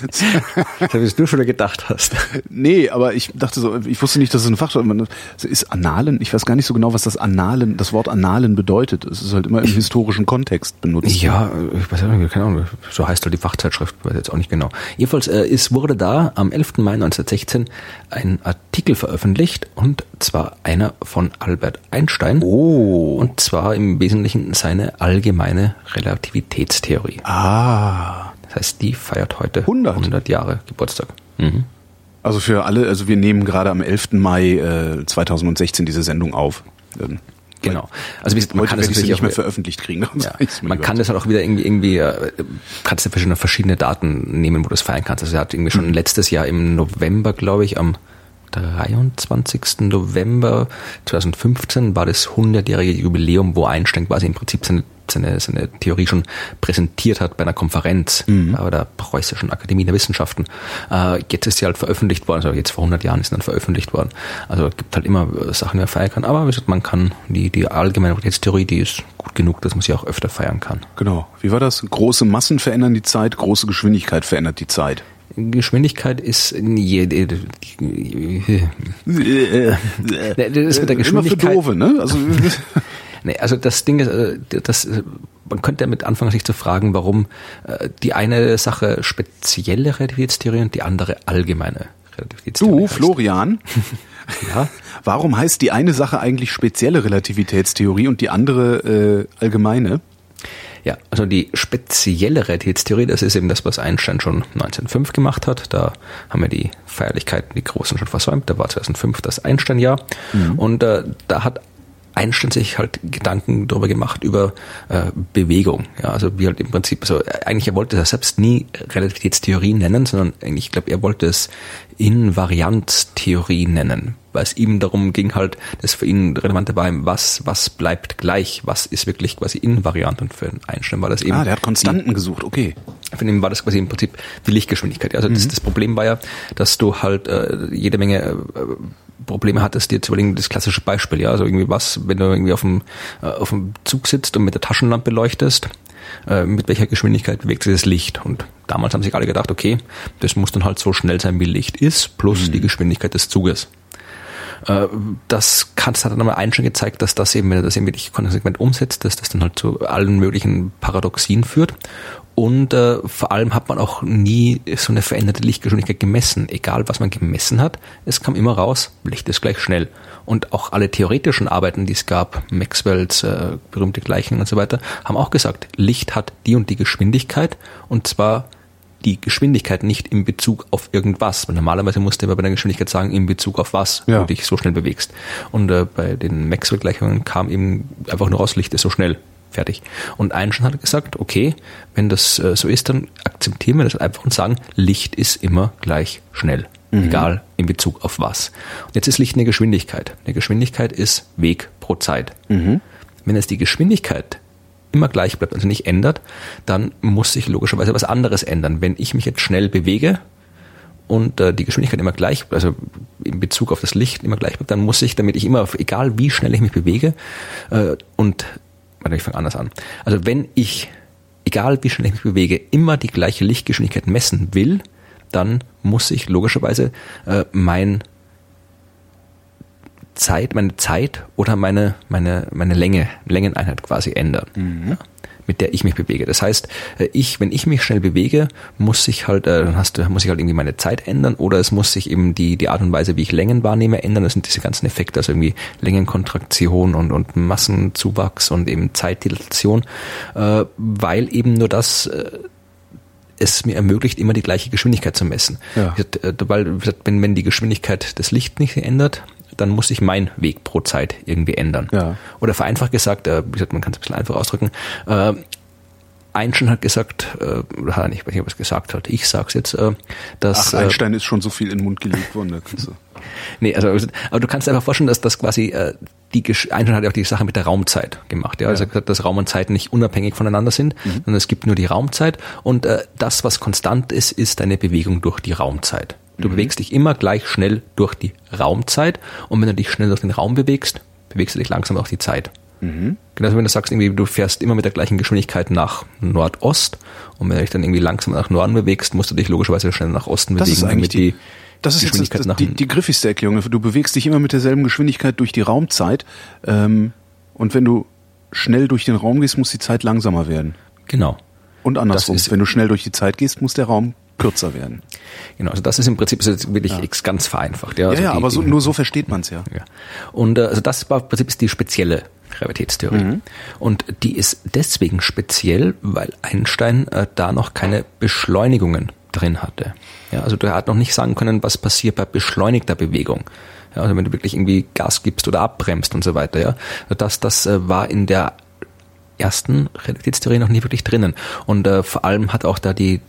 das was du schon gedacht hast. Nee, aber ich dachte so, ich wusste nicht, dass es eine Fachzeitschrift ist. Annalen, ich weiß gar nicht so genau, was das Annalen, das Wort Annalen bedeutet. Es ist halt immer im historischen Kontext benutzt. Ja, ich weiß nicht, keine Ahnung, so heißt halt die Fachzeitschrift, weiß jetzt auch nicht genau. Jedenfalls, äh, es wurde da am 11. Mai 1916 ein Artikel veröffentlicht und zwar einer von Albert Einstein. Oh. Und zwar im Wesentlichen seine allgemeine Relativitätstheorie. Ah. Das heißt, die feiert heute 100, 100 Jahre Geburtstag. Mhm. Also für alle, also wir nehmen gerade am 11. Mai äh, 2016 diese Sendung auf. Ähm, genau. Also wie gesagt, man Heute kann das natürlich nicht mehr veröffentlicht kriegen. Ja, (laughs) man kann das halt auch wieder irgendwie, irgendwie äh, kannst du verschiedene, verschiedene Daten nehmen, wo du es feiern kannst. Also er hat irgendwie schon mhm. letztes Jahr im November, glaube ich, am 23. November 2015 war das 100-jährige Jubiläum, wo Einstein quasi im Prinzip seine, seine, seine Theorie schon präsentiert hat bei einer Konferenz mhm. bei der Preußischen Akademie der Wissenschaften. Äh, jetzt ist sie halt veröffentlicht worden, also jetzt vor 100 Jahren ist sie dann veröffentlicht worden. Also es gibt halt immer Sachen, die man feiern kann. Aber wie gesagt, man kann die, die allgemeine Relativitätstheorie, die ist gut genug, dass man sie auch öfter feiern kann. Genau. Wie war das? Große Massen verändern die Zeit, große Geschwindigkeit verändert die Zeit. Geschwindigkeit ist je, (laughs) das mit der Geschwindigkeit. Immer für Doofe, ne? Also, (laughs) nee, also das Ding ist, äh, das, man könnte damit anfangen, sich zu fragen, warum äh, die eine Sache spezielle Relativitätstheorie und die andere allgemeine Relativitätstheorie. Du, Florian. (laughs) ja. Warum heißt die eine Sache eigentlich spezielle Relativitätstheorie und die andere äh, allgemeine? Ja, also die spezielle Relativitätstheorie, das ist eben das, was Einstein schon 1905 gemacht hat. Da haben wir die Feierlichkeiten, die großen schon versäumt. Da war 2005 das Einstein-Jahr. Mhm. Und äh, da hat Einstein sich halt Gedanken darüber gemacht über äh, Bewegung. Ja, also wie halt im Prinzip, so eigentlich er wollte es selbst nie Relativitätstheorie nennen, sondern eigentlich, ich glaube, er wollte es Invarianztheorie nennen, weil es ihm darum ging halt, das für ihn relevante war, was, was bleibt gleich, was ist wirklich quasi invariant und für Einstein war das eben. Ah, der hat Konstanten die, gesucht, okay. Für ihn war das quasi im Prinzip die Lichtgeschwindigkeit. Also mhm. das, das Problem war ja, dass du halt äh, jede Menge äh, Probleme hattest, dir zu überlegen, das klassische Beispiel, ja, also irgendwie was, wenn du irgendwie auf dem, äh, auf dem Zug sitzt und mit der Taschenlampe leuchtest, äh, mit welcher Geschwindigkeit bewegt sich das Licht? Und damals haben sich alle gedacht, okay, das muss dann halt so schnell sein, wie Licht ist, plus mhm. die Geschwindigkeit des Zuges. Äh, das kann, das hat dann einmal schon gezeigt, dass das eben, wenn er das eben wirklich konsequent umsetzt, dass das dann halt zu allen möglichen Paradoxien führt. Und äh, vor allem hat man auch nie so eine veränderte Lichtgeschwindigkeit gemessen. Egal, was man gemessen hat, es kam immer raus, Licht ist gleich schnell. Und auch alle theoretischen Arbeiten, die es gab, Maxwells äh, berühmte Gleichungen und so weiter, haben auch gesagt, Licht hat die und die Geschwindigkeit und zwar die Geschwindigkeit nicht in Bezug auf irgendwas. Weil normalerweise musst du immer bei der Geschwindigkeit sagen, in Bezug auf was ja. du dich so schnell bewegst. Und äh, bei den Maxwell-Gleichungen kam eben einfach nur raus, Licht ist so schnell. Fertig. Und Einstein hat gesagt, okay, wenn das äh, so ist, dann akzeptieren wir das einfach und sagen, Licht ist immer gleich schnell. Mhm. Egal in Bezug auf was. Und jetzt ist Licht eine Geschwindigkeit. Eine Geschwindigkeit ist Weg pro Zeit. Mhm. Wenn es die Geschwindigkeit immer gleich bleibt, also nicht ändert, dann muss sich logischerweise was anderes ändern. Wenn ich mich jetzt schnell bewege und äh, die Geschwindigkeit immer gleich, also in Bezug auf das Licht immer gleich bleibt, dann muss ich, damit ich immer, egal wie schnell ich mich bewege, äh, und ich fange anders an. Also wenn ich, egal wie schnell ich mich bewege, immer die gleiche Lichtgeschwindigkeit messen will, dann muss ich logischerweise äh, mein Zeit, meine Zeit oder meine, meine, meine Länge, Längeneinheit quasi ändern. Mhm. Mit der ich mich bewege. Das heißt, äh, ich, wenn ich mich schnell bewege, muss ich halt, äh, dann hast du, muss ich halt irgendwie meine Zeit ändern oder es muss sich eben die, die Art und Weise, wie ich Längen wahrnehme, ändern. Das sind diese ganzen Effekte, also irgendwie Längenkontraktion und, und Massenzuwachs und eben Zeitdilatation, äh, weil eben nur das, äh, es mir ermöglicht, immer die gleiche Geschwindigkeit zu messen. Ja. Weil, wenn, wenn die Geschwindigkeit des Lichts nicht ändert, dann muss sich mein Weg pro Zeit irgendwie ändern. Ja. Oder vereinfacht gesagt, äh, wie gesagt, man kann es ein bisschen einfach ausdrücken, äh, Einstein hat gesagt, äh, oder hat er nicht, weiß nicht, was gesagt hat, ich sag's jetzt, äh, dass... Ach, äh, Einstein äh, ist schon so viel in den Mund gelegt worden, da kannst du... (laughs) nee, also, aber du kannst dir einfach vorstellen, dass das quasi, äh, die, Einstein hat ja auch die Sache mit der Raumzeit gemacht, ja, also ja. gesagt, dass Raum und Zeit nicht unabhängig voneinander sind, mhm. sondern es gibt nur die Raumzeit und äh, das, was konstant ist, ist deine Bewegung durch die Raumzeit. Du mhm. bewegst dich immer gleich schnell durch die Raumzeit und wenn du dich schnell durch den Raum bewegst, bewegst du dich langsam durch die Zeit. Mhm. Genauso wenn du sagst, irgendwie, du fährst immer mit der gleichen Geschwindigkeit nach Nordost und wenn du dich dann irgendwie langsam nach Norden bewegst, musst du dich logischerweise schnell nach Osten das bewegen. Ist eigentlich die, das ist jetzt das, die, die griffigste Junge. Du bewegst dich immer mit derselben Geschwindigkeit durch die Raumzeit ähm, und wenn du schnell durch den Raum gehst, muss die Zeit langsamer werden. Genau. Und andersrum, wenn du schnell durch die Zeit gehst, muss der Raum kürzer werden. Genau, also das ist im Prinzip ist wirklich ja. ganz vereinfacht. Ja, also ja, die, aber so, nur so versteht man es ja. ja. Und äh, also das war im Prinzip ist die spezielle Gravitätstheorie. Mhm. Und die ist deswegen speziell, weil Einstein äh, da noch keine Beschleunigungen drin hatte. Ja, also der hat noch nicht sagen können, was passiert bei beschleunigter Bewegung. Ja, also wenn du wirklich irgendwie Gas gibst oder abbremst und so weiter. Ja, das, das äh, war in der ersten Relativitätstheorie noch nie wirklich drinnen. Und äh, vor allem hat auch da die,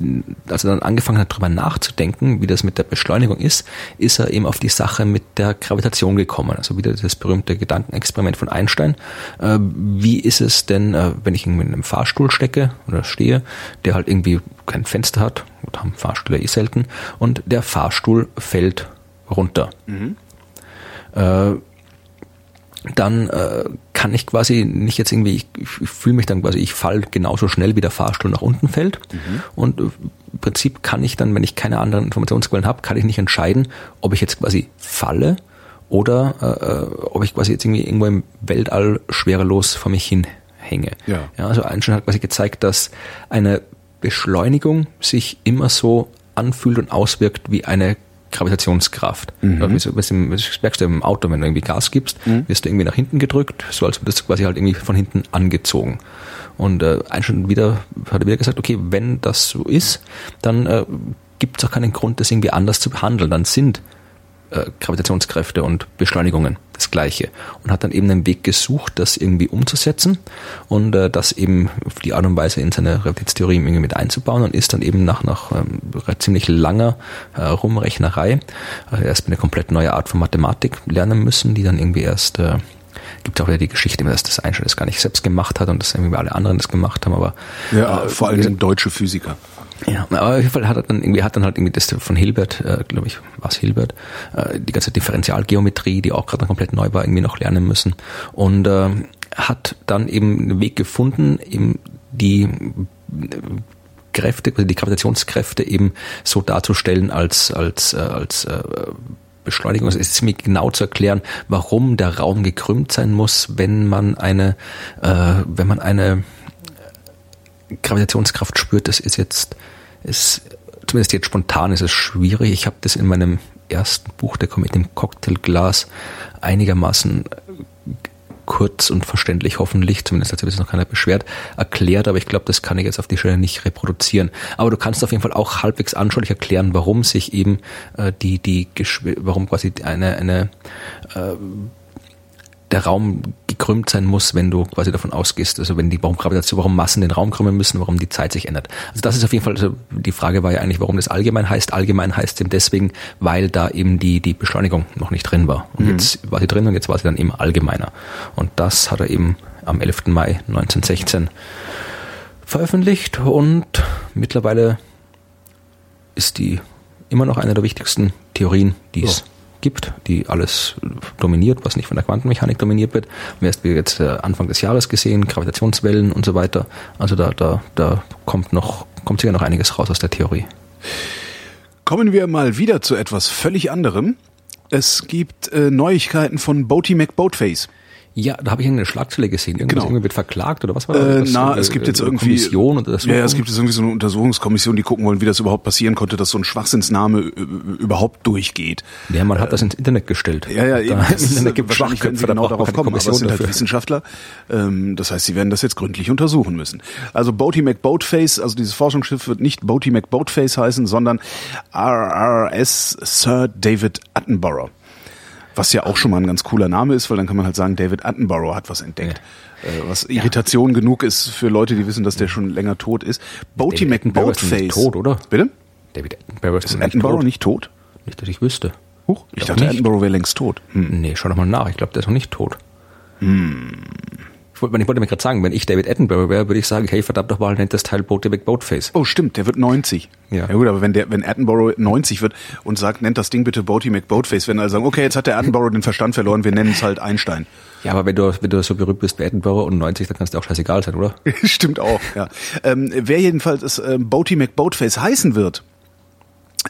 als er dann angefangen hat, darüber nachzudenken, wie das mit der Beschleunigung ist, ist er eben auf die Sache mit der Gravitation gekommen. Also wieder das berühmte Gedankenexperiment von Einstein. Äh, wie ist es denn, äh, wenn ich irgendwie in einem Fahrstuhl stecke oder stehe, der halt irgendwie kein Fenster hat, oder haben Fahrstühle eh selten, und der Fahrstuhl fällt runter. Mhm. Äh, dann äh, kann ich quasi nicht jetzt irgendwie, ich, ich fühle mich dann quasi, ich fall genauso schnell wie der Fahrstuhl nach unten fällt. Mhm. Und äh, im Prinzip kann ich dann, wenn ich keine anderen Informationsquellen habe, kann ich nicht entscheiden, ob ich jetzt quasi falle oder äh, äh, ob ich quasi jetzt irgendwie irgendwo im Weltall schwerelos vor mich hin hänge. Ja. ja also Einstein hat quasi gezeigt, dass eine Beschleunigung sich immer so anfühlt und auswirkt wie eine Gravitationskraft. Mhm. Das merkst du im Auto, wenn du irgendwie Gas gibst, mhm. wirst du irgendwie nach hinten gedrückt, so als würdest du quasi halt irgendwie von hinten angezogen. Und äh, Einstein wieder, hat er wieder gesagt, okay, wenn das so ist, dann äh, gibt es auch keinen Grund, das irgendwie anders zu behandeln. Dann sind äh, Gravitationskräfte und Beschleunigungen das Gleiche. Und hat dann eben einen Weg gesucht, das irgendwie umzusetzen und äh, das eben auf die Art und Weise in seine Relativitätstheorie irgendwie mit einzubauen und ist dann eben nach, nach ähm, ziemlich langer äh, Rumrechnerei äh, erst eine komplett neue Art von Mathematik lernen müssen, die dann irgendwie erst äh, gibt auch wieder die Geschichte, dass das Einstein das gar nicht selbst gemacht hat und dass irgendwie alle anderen das gemacht haben, aber ja, äh, vor allem deutsche Physiker. Ja, aber auf jeden Fall hat er dann irgendwie, hat dann halt irgendwie das von Hilbert, äh, glaube ich, was Hilbert, äh, die ganze Differentialgeometrie, die auch gerade komplett neu war, irgendwie noch lernen müssen. Und äh, hat dann eben einen Weg gefunden, eben die Kräfte, also die Gravitationskräfte eben so darzustellen als, als, äh, als äh, Beschleunigung. Es ist ziemlich genau zu erklären, warum der Raum gekrümmt sein muss, wenn man eine, äh, wenn man eine Gravitationskraft spürt, das ist jetzt, ist, zumindest jetzt spontan ist es schwierig. Ich habe das in meinem ersten Buch, der kommt mit dem Cocktailglas, einigermaßen kurz und verständlich hoffentlich, zumindest hat sich das noch keiner beschwert, erklärt, aber ich glaube, das kann ich jetzt auf die Stelle nicht reproduzieren. Aber du kannst auf jeden Fall auch halbwegs anschaulich erklären, warum sich eben äh, die, die, warum quasi eine, eine äh, der Raum gekrümmt sein muss, wenn du quasi davon ausgehst, also wenn die, warum Gravitation, warum Massen den Raum krümmen müssen, warum die Zeit sich ändert. Also das ist auf jeden Fall, also die Frage war ja eigentlich, warum das allgemein heißt. Allgemein heißt eben deswegen, weil da eben die, die Beschleunigung noch nicht drin war. Und mhm. jetzt war sie drin und jetzt war sie dann eben allgemeiner. Und das hat er eben am 11. Mai 1916 veröffentlicht und mittlerweile ist die immer noch eine der wichtigsten Theorien, die es gibt, die alles dominiert, was nicht von der Quantenmechanik dominiert wird. Wir haben jetzt äh, Anfang des Jahres gesehen, Gravitationswellen und so weiter. Also da, da, da kommt noch, kommt sicher noch einiges raus aus der Theorie. Kommen wir mal wieder zu etwas völlig anderem. Es gibt äh, Neuigkeiten von Boaty McBoatface. Ja, da habe ich eine Schlagzeile gesehen. Irgendwas genau. irgendwie wird verklagt oder was war äh, das? Äh, na, es gibt jetzt irgendwie Kommission oder das Ja, ja, es gibt jetzt irgendwie so eine Untersuchungskommission, die gucken wollen, wie das überhaupt passieren konnte, dass so ein Schwachsinnsname überhaupt durchgeht. Ja, man hat äh, das ins Internet gestellt. Ja, ja, eben. (laughs) Im Internet gibt wahrscheinlich können sie genau darauf kommen, aber es sind halt Wissenschaftler. Ähm, das heißt, sie werden das jetzt gründlich untersuchen müssen. Also Boaty McBoatface, also dieses Forschungsschiff wird nicht Boaty McBoatface heißen, sondern RRS Sir David Attenborough. Was ja auch schon mal ein ganz cooler Name ist, weil dann kann man halt sagen, David Attenborough hat was entdeckt. Ja. Äh, was Irritation ja. genug ist für Leute, die wissen, dass der schon länger tot ist. Boaty McBoatface. Ist tot, oder? Bitte? David Attenborough ist, ist Attenborough nicht tot? Nicht, dass ich wüsste. Huch, ich, ich dachte, Attenborough wäre längst tot. Hm. Nee, schau doch mal nach. Ich glaube, der ist noch nicht tot. Hm ich wollte, ich wollte mir gerade sagen, wenn ich David Attenborough wäre, würde ich sagen, hey, verdammt doch mal, nennt das Teil Boatdeck Boatface. Oh, stimmt, der wird 90. Ja. ja gut, aber wenn der, wenn Attenborough 90 wird und sagt, nennt das Ding bitte Boaty McBoatface, wenn alle sagen, okay, jetzt hat der Attenborough den Verstand verloren, wir nennen es halt Einstein. Ja, aber wenn du, wenn du so berühmt bist wie Attenborough und 90, dann kannst du auch scheißegal sein, oder? (laughs) Stimmt auch, ja. Ähm, wer jedenfalls es ähm, Boaty McBoatface heißen wird,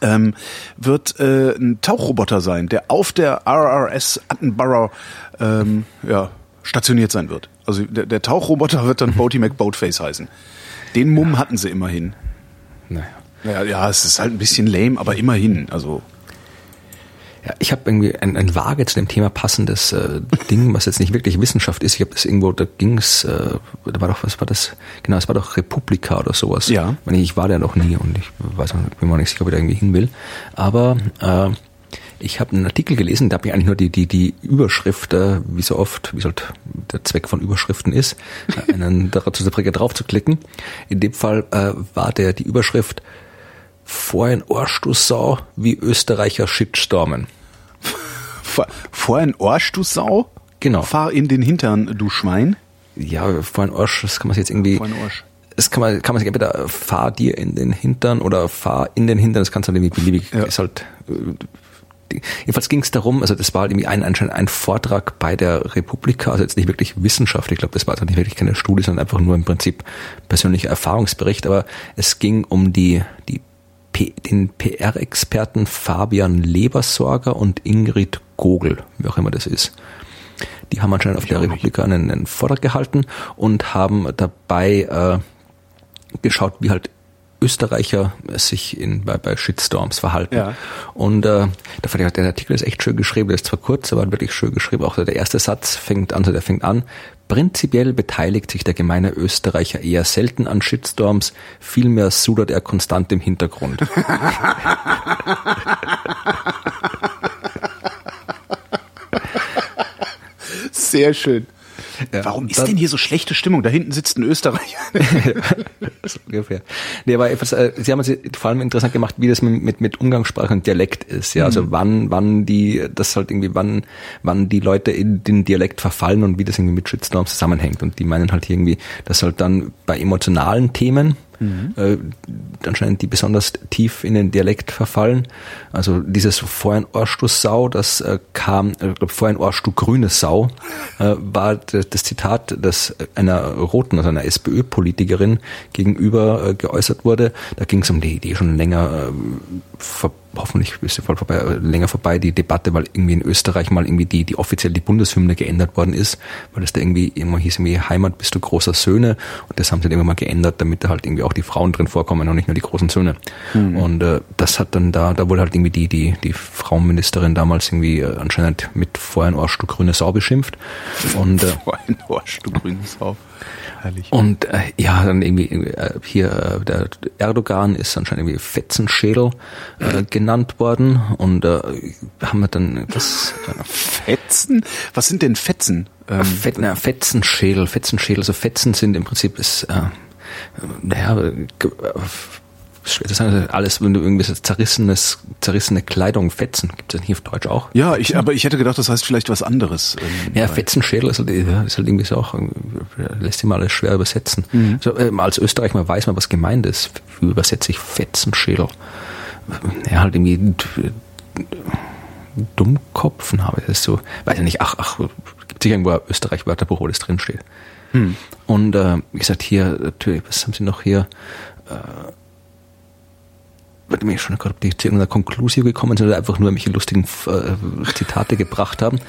ähm, wird äh, ein Tauchroboter sein, der auf der RRS Attenborough ähm, ja, stationiert sein wird. Also der, der Tauchroboter wird dann Boaty (laughs) McBoatface heißen. Den Mumm ja. hatten sie immerhin. Naja. Ja, ja, es ist halt ein bisschen lame, aber immerhin. Also ja, ich habe irgendwie ein, ein vage zu dem Thema passendes äh, Ding, was jetzt nicht wirklich Wissenschaft ist. Ich habe das irgendwo, da ging's, äh, da war doch, was war das? Genau, es war doch Republika oder sowas. Ja. Ich, ich war da noch nie und ich weiß, bin mir nicht sicher, ob ich da irgendwie hin will. Aber äh, Ich habe einen Artikel gelesen, da habe ich eigentlich nur die, die, die Überschrift, äh, wie so oft, wie halt der Zweck von Überschriften ist, einen (laughs) dazu drauf zu klicken. In dem Fall äh, war der die Überschrift vor ein Arsch du Sau, wie Österreicher Shitstormen. (laughs) Vor, vor ein Arsch du Sau? Genau. Fahr in den Hintern, du Schwein. Ja, vor ein Arsch, das kann man sich jetzt irgendwie. Vor ein Arsch. Das kann man, kann man sich entweder fahr dir in den Hintern oder fahr in den Hintern, das kannst du halt irgendwie beliebig, Ja. ist halt, äh, jedenfalls ging es darum, also das war halt irgendwie ein, anscheinend ein Vortrag bei der Republika, also jetzt nicht wirklich wissenschaftlich, ich glaube, das war also nicht wirklich keine Studie, sondern einfach nur im Prinzip persönlicher Erfahrungsbericht, aber es ging um die, die P den PR-Experten Fabian Lebersorger und Ingrid Gogel, wie auch immer das ist. Die haben anscheinend auf der auch nicht. Republika einen, einen Vortrag gehalten und haben dabei äh, geschaut, wie halt Österreicher sich in, bei, bei Shitstorms verhalten. Ja. Und äh, da fand ich, der Artikel ist echt schön geschrieben, der ist zwar kurz, aber wirklich schön geschrieben. Auch der erste Satz fängt an, so der fängt an. Prinzipiell beteiligt sich der gemeine Österreicher eher selten an Shitstorms, vielmehr sudert er konstant im Hintergrund. (laughs) Sehr schön. Ja, Warum ist denn hier so schlechte Stimmung? Da hinten sitzt ein Österreicher. (laughs) so ungefähr. Nee, aber etwas, äh, Sie haben es vor allem interessant gemacht, wie das mit, mit, Umgangssprache und Dialekt ist. Ja, also wann, wann die, das halt irgendwie, wann, wann die Leute in den Dialekt verfallen und wie das irgendwie mit Shitstorms zusammenhängt. Und die meinen halt irgendwie, dass halt dann bei emotionalen Themen, äh, anscheinend die besonders tief in den Dialekt verfallen. Also dieses vorhin Arsch du Sau, das äh, kam, äh, glaub, vorhin Arsch du grüne Sau, äh, war das Zitat, das einer roten, also einer SPÖ-Politikerin gegenüber äh, geäußert wurde. Da ging es um die Idee schon länger, äh, vor, hoffentlich ist sie voll vorbei, äh, länger vorbei, die Debatte, weil irgendwie in Österreich mal irgendwie die, die offiziell die Bundeshymne geändert worden ist, weil es da irgendwie immer hieß irgendwie Heimat bist du großer Söhne und das haben sie dann irgendwann mal geändert, damit da halt irgendwie auch die Frauen drin vorkommen und nicht nur die großen Söhne. Und äh, das hat dann da, da wurde halt irgendwie die, die, die Frauenministerin damals irgendwie äh, anscheinend mit vorhin Arsch du grüne Sau beschimpft. Und äh, (laughs) Vor ein Arsch, du grünes Sau. Herrlich. und äh, ja, dann irgendwie äh, hier äh, der Erdogan ist anscheinend irgendwie Fetzenschädel äh, genannt worden und äh, haben wir dann das äh, Fetzen? Was sind denn Fetzen? Ähm, Fett, na, Fetzenschädel, Fetzenschädel, also Fetzen sind im Prinzip ist, äh, naja, ge- äh, schwer zu sagen, alles, wenn du irgendwie so zerrissenes, zerrissene Kleidung, Fetzen, gibt es das nicht auf Deutsch auch? ja, ich, aber ich hätte gedacht, das heißt vielleicht was anderes. Ähm, Ja, Fetzenschädel ist halt, ja, ist halt irgendwie so auch, äh, lässt sich mal alles schwer übersetzen. So, ähm, als Österreich mal weiß man, was gemeint ist. Wie übersetze ich Fetzenschädel? Ja, halt irgendwie d- Dummkopfen habe ich das so, weiß ich nicht, ach, ach, gibt sicher irgendwo ein Österreich-Wörterbuch, wo das drin steht. Und äh, wie gesagt, hier, natürlich, was haben sie noch hier? Warte mir schon gerade, zu irgendeiner Konklusio gekommen sind oder einfach nur irgendwelche lustigen äh, Zitate gebracht haben.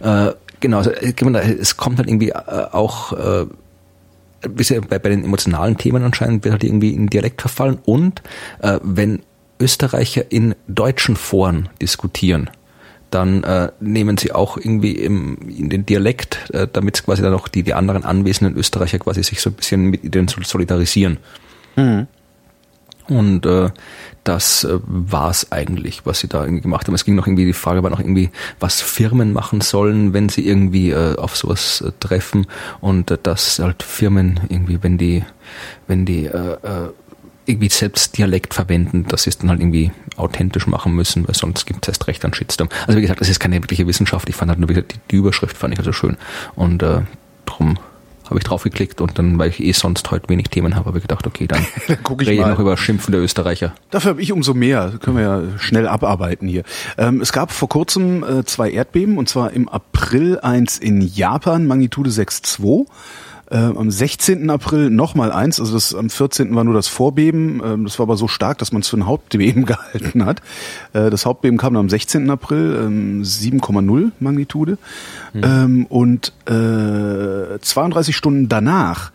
Äh, genau, also, äh, es kommt halt irgendwie äh, auch äh, bei, bei den emotionalen Themen anscheinend wird halt irgendwie in Dialekt verfallen und äh, wenn Österreicher in deutschen Foren diskutieren, dann äh, nehmen sie auch irgendwie im, in den Dialekt, äh, damit quasi dann auch die, die anderen anwesenden Österreicher quasi sich so ein bisschen mit ihnen solidarisieren. Und äh, das äh, war es eigentlich, was sie da irgendwie gemacht haben. Es ging noch irgendwie, die Frage war noch irgendwie, was Firmen machen sollen, wenn sie irgendwie äh, auf sowas äh, treffen und äh, dass halt Firmen irgendwie, wenn die, wenn die äh, äh, irgendwie selbst Dialekt verwenden, dass sie es dann halt irgendwie authentisch machen müssen, weil sonst gibt es erst recht an Shitstorm. Also wie gesagt, das ist keine wirkliche Wissenschaft. Ich fand halt nur die, die Überschrift fand ich also schön. Und äh, drum habe ich draufgeklickt und dann, weil ich eh sonst heute wenig Themen habe, habe ich gedacht, okay, dann, (laughs) Dann guck ich rede mal. noch über schimpfende Österreicher. Dafür habe ich umso mehr. Können wir ja schnell abarbeiten hier. Ähm, es gab vor kurzem äh, zwei Erdbeben und zwar im April eins in Japan, Magnitude 6,2. Äh, am 16. April nochmal eins, also das am 14. war nur das Vorbeben, ähm, das war aber so stark, dass man es für ein Hauptbeben (laughs) gehalten hat. Äh, das Hauptbeben kam dann am 16. April, ähm, 7,0 Magnitude. Ähm, und äh, 32 Stunden danach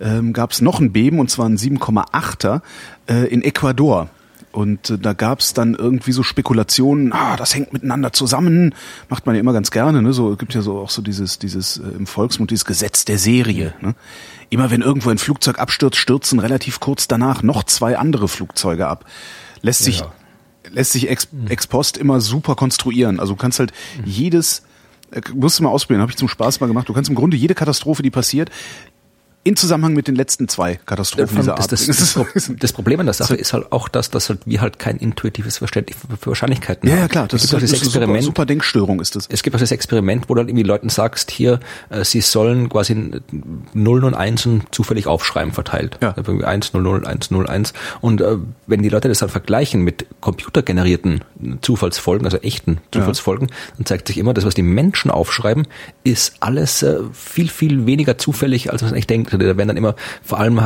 ähm, gab es noch ein Beben und zwar ein 7,8er äh, in Ecuador. Und äh, da gab es dann irgendwie so Spekulationen, ah, das hängt miteinander zusammen, macht man ja immer ganz gerne, ne? So gibt ja so auch so dieses, dieses äh, im Volksmund dieses Gesetz der Serie. Ne? Immer wenn irgendwo ein Flugzeug abstürzt, stürzen relativ kurz danach noch zwei andere Flugzeuge ab. Lässt sich Ja. lässt sich ex, ex post immer super konstruieren. Also du kannst halt jedes, äh, musst du mal ausprobieren, habe ich zum Spaß mal gemacht. Du kannst im Grunde jede Katastrophe, die passiert, in Zusammenhang mit den letzten zwei Katastrophen dieser Art. Das, (laughs) das, das, das, Problem an der Sache ist halt auch, dass, dass halt wir halt kein intuitives Verständnis für Wahrscheinlichkeiten ja, haben. Ja, klar, das es ist, gibt das das ist Experiment. Super, super Denkstörung ist das. Es gibt auch das Experiment, wo du halt irgendwie Leuten sagst, hier, äh, sie sollen quasi Nullen und Einsen zufällig aufschreiben verteilt. Ja. Also 1, 0, 0, 1, 0, 1. Und äh, wenn die Leute das dann vergleichen mit computergenerierten Zufallsfolgen, also echten Zufallsfolgen, dann zeigt sich immer, das, was die Menschen aufschreiben, ist alles äh, viel, viel weniger zufällig, als man eigentlich denkt. Da werden dann immer vor allem,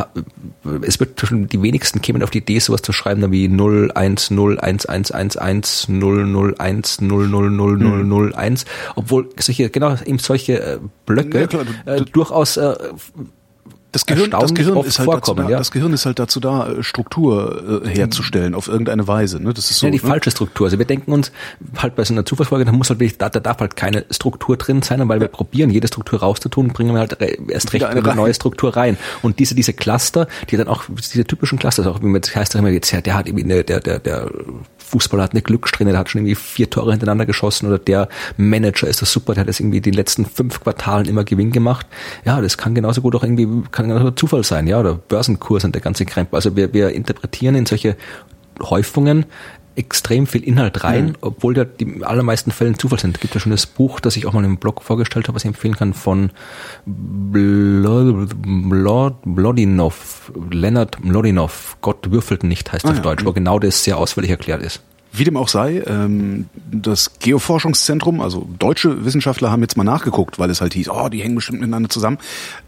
es wird schon die wenigsten kämen auf die Idee, sowas zu schreiben, wie 0, 1, 0, 1, 1, 1, 1, 0, 0, 1, 0, 0, 0, 0, 0, 1, obwohl solche, genau, eben solche äh, Blöcke Ja, klar, äh, durchaus äh, Das Gehirn, das Gehirn ist halt dazu vorkommen, da, ja. das Gehirn ist halt dazu da, äh, Struktur äh, herzustellen auf irgendeine Weise. Ne? Das ist so. ja, die ne? falsche Struktur. Also wir denken uns halt bei so einer Zufallsfolge, da muss halt wirklich, da, da darf halt keine Struktur drin sein, weil wir probieren, jede Struktur rauszutun, bringen wir halt erst recht eine eine neue Struktur rein. Und diese, diese Cluster, die dann auch, diese typischen Cluster, also auch wie man das heißt, immer jetzt, der hat irgendwie eine, der, der, der Fußballer hat eine Glückssträhne, der hat schon irgendwie vier Tore hintereinander geschossen oder der Manager ist das super, der hat das irgendwie die letzten fünf Quartalen immer Gewinn gemacht. Ja, das kann genauso gut auch irgendwie, kann genauso Zufall sein, ja, oder Börsenkurs und der ganze Krempel. Also wir, wir interpretieren in solche Häufungen extrem viel Inhalt rein, obwohl ja die allermeisten Fällen Zufall sind. Es gibt ja schon das Buch, das ich auch mal im Blog vorgestellt habe, was ich empfehlen kann, von Blodinov, Leonard Mlodinov, Gott würfelt nicht, heißt Ah, auf ja. Deutsch, wo genau das sehr ausführlich erklärt ist. Wie dem auch sei, ähm, das Geoforschungszentrum, also deutsche Wissenschaftler haben jetzt mal nachgeguckt, weil es halt hieß, oh, die hängen bestimmt miteinander zusammen.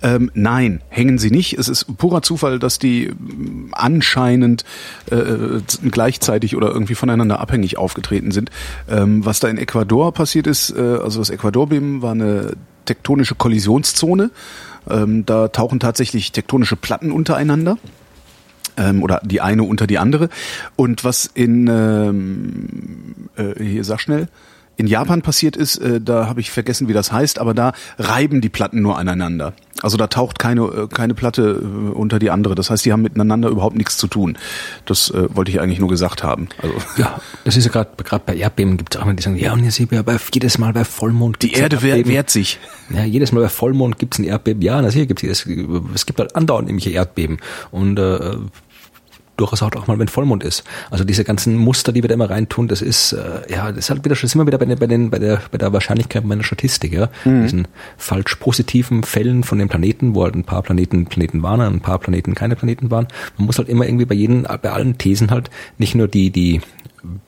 Ähm, nein, hängen sie nicht. Es ist purer Zufall, dass die ähm, anscheinend äh, gleichzeitig oder irgendwie voneinander abhängig aufgetreten sind. Was da in Ecuador passiert ist, äh, also das Ecuadorbeben war eine tektonische Kollisionszone. Da tauchen tatsächlich tektonische Platten untereinander ähm, oder die eine unter die andere. Und was in, ähm, äh, hier sag schnell, in Japan passiert ist, äh, da habe ich vergessen, wie das heißt, aber da reiben die Platten nur aneinander. Also da taucht keine, äh, keine Platte äh, unter die andere. Das heißt, die haben miteinander überhaupt nichts zu tun. Das äh, wollte ich eigentlich nur gesagt haben. Also (laughs) Ja, das ist ja gerade gerade bei Erdbeben gibt es auch immer die sagen, ja, und ihr seht ja bei, jedes Mal bei Vollmond die Erde wehr, Erdbeben. wehrt sich. Ja, jedes Mal bei Vollmond gibt's ein Erdbeben. Ja, natürlich gibt's es. Es gibt halt andauernd irgendwelche Erdbeben. Und äh, durchaus auch mal, wenn Vollmond ist. Also diese ganzen Muster, die wir da immer reintun, das ist, äh, ja, das ist halt wieder, das sind wir wieder bei, den, bei, den, bei, der, bei der Wahrscheinlichkeit meiner Statistik, ja. Diesen falsch positiven Fällen von den Planeten, wo halt ein paar Planeten Planeten waren, ein paar Planeten keine Planeten waren. Man muss halt immer irgendwie bei jedem, bei allen Thesen halt nicht nur die, die,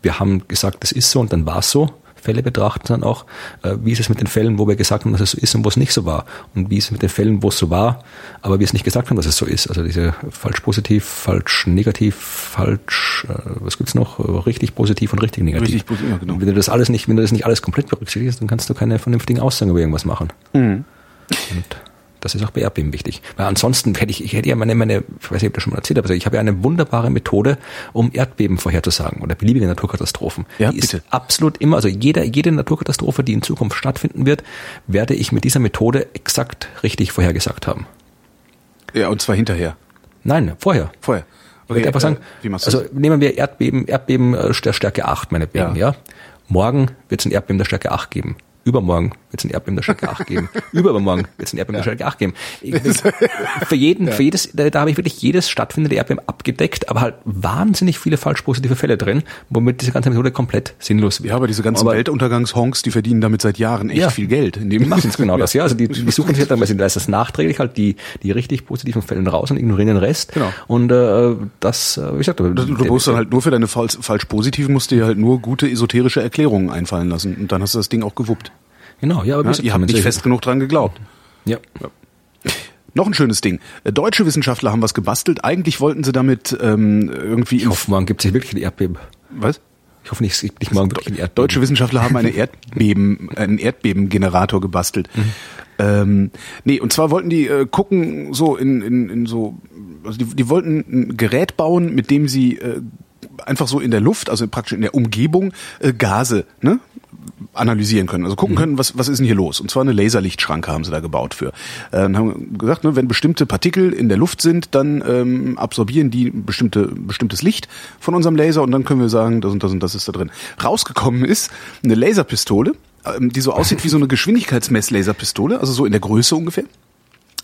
wir haben gesagt, das ist so und dann war's so, Fälle betrachten, sondern auch, äh, wie ist es mit den Fällen, wo wir gesagt haben, dass es so ist und wo es nicht so war. Und wie ist es mit den Fällen, wo es so war, aber wir es nicht gesagt haben, dass es so ist. Also diese falsch positiv, falsch negativ, falsch, äh, was gibt's noch? Äh, Richtig positiv und richtig negativ. Richtig positiv, ja, genau. Wenn du das alles nicht, wenn du das nicht alles komplett berücksichtigst, dann kannst du keine vernünftigen Aussagen über irgendwas machen. Mhm. Und das ist auch bei Erdbeben wichtig. Weil ansonsten hätte ich, ich hätte ja meine, meine, ich weiß nicht, ob ich das schon mal erzählt habe, also ich habe ja eine wunderbare Methode, um Erdbeben vorherzusagen oder beliebige Naturkatastrophen. Ja, die bitte. ist absolut immer, also jede, jede Naturkatastrophe, die in Zukunft stattfinden wird, werde ich mit dieser Methode exakt richtig vorhergesagt haben. Ja, und zwar hinterher. Nein, vorher. Vorher. Ich würde einfach sagen, äh, machst du also nehmen wir Erdbeben, Erdbeben äh, der Stärke 8, meinetwegen, Ja. ja. Morgen wird es ein Erdbeben der Stärke 8 geben. Übermorgen wird es ein Erdbeben der Stärke 8 geben. (laughs) Übermorgen wird es ein Erdbeben der Stärke 8 geben. (laughs) Ich, für jeden, für jedes, da, da habe ich wirklich jedes stattfindende Erdbeben abgedeckt, aber halt wahnsinnig viele falsch positive Fälle drin, womit diese ganze Methode komplett sinnlos wird. Ja, aber diese ganzen Weltuntergangshonks, die verdienen damit seit Jahren echt Ja. viel Geld. Indem Die machen jetzt genau (laughs) das, ja. Also die, die suchen sich halt dann, da ist das nachträglich halt die, die richtig positiven Fälle raus und ignorieren den Rest. Genau. Und äh, das, äh, wie gesagt, Du, du musst dann halt nur für deine falsch, falsch positiven musst du dir halt nur gute esoterische Erklärungen einfallen lassen und dann hast du das Ding auch gewuppt. Genau, ja, aber Ja, ihr habt nicht fest genug dran geglaubt. Ja. Noch ein schönes Ding. Äh, Deutsche Wissenschaftler haben was gebastelt. Eigentlich wollten sie damit ähm, irgendwie Ich hoffe, morgen gibt es wirklich ein Erdbeben. was? Ich hoffe nicht, es gibt nicht morgen wirklich ein Erdbeben. Deutsche Wissenschaftler haben eine (laughs) Erdbeben, einen Erdbebengenerator gebastelt. Mhm. Ähm, nee, und zwar wollten die äh, gucken, so in, in, in so, also die, die wollten ein Gerät bauen, mit dem sie äh, einfach so in der Luft, also praktisch in der Umgebung, äh, Gase ne, analysieren können. Also gucken können, was, was ist denn hier los? Und zwar eine Laserlichtschranke haben sie da gebaut für. Äh, und haben gesagt, ne, wenn bestimmte Partikel in der Luft sind, dann ähm, absorbieren die bestimmte, bestimmtes Licht von unserem Laser und dann können wir sagen, das und das und das ist da drin. Rausgekommen ist eine Laserpistole, ähm, die so aussieht wie so eine (laughs) Geschwindigkeitsmesslaserpistole, also so in der Größe ungefähr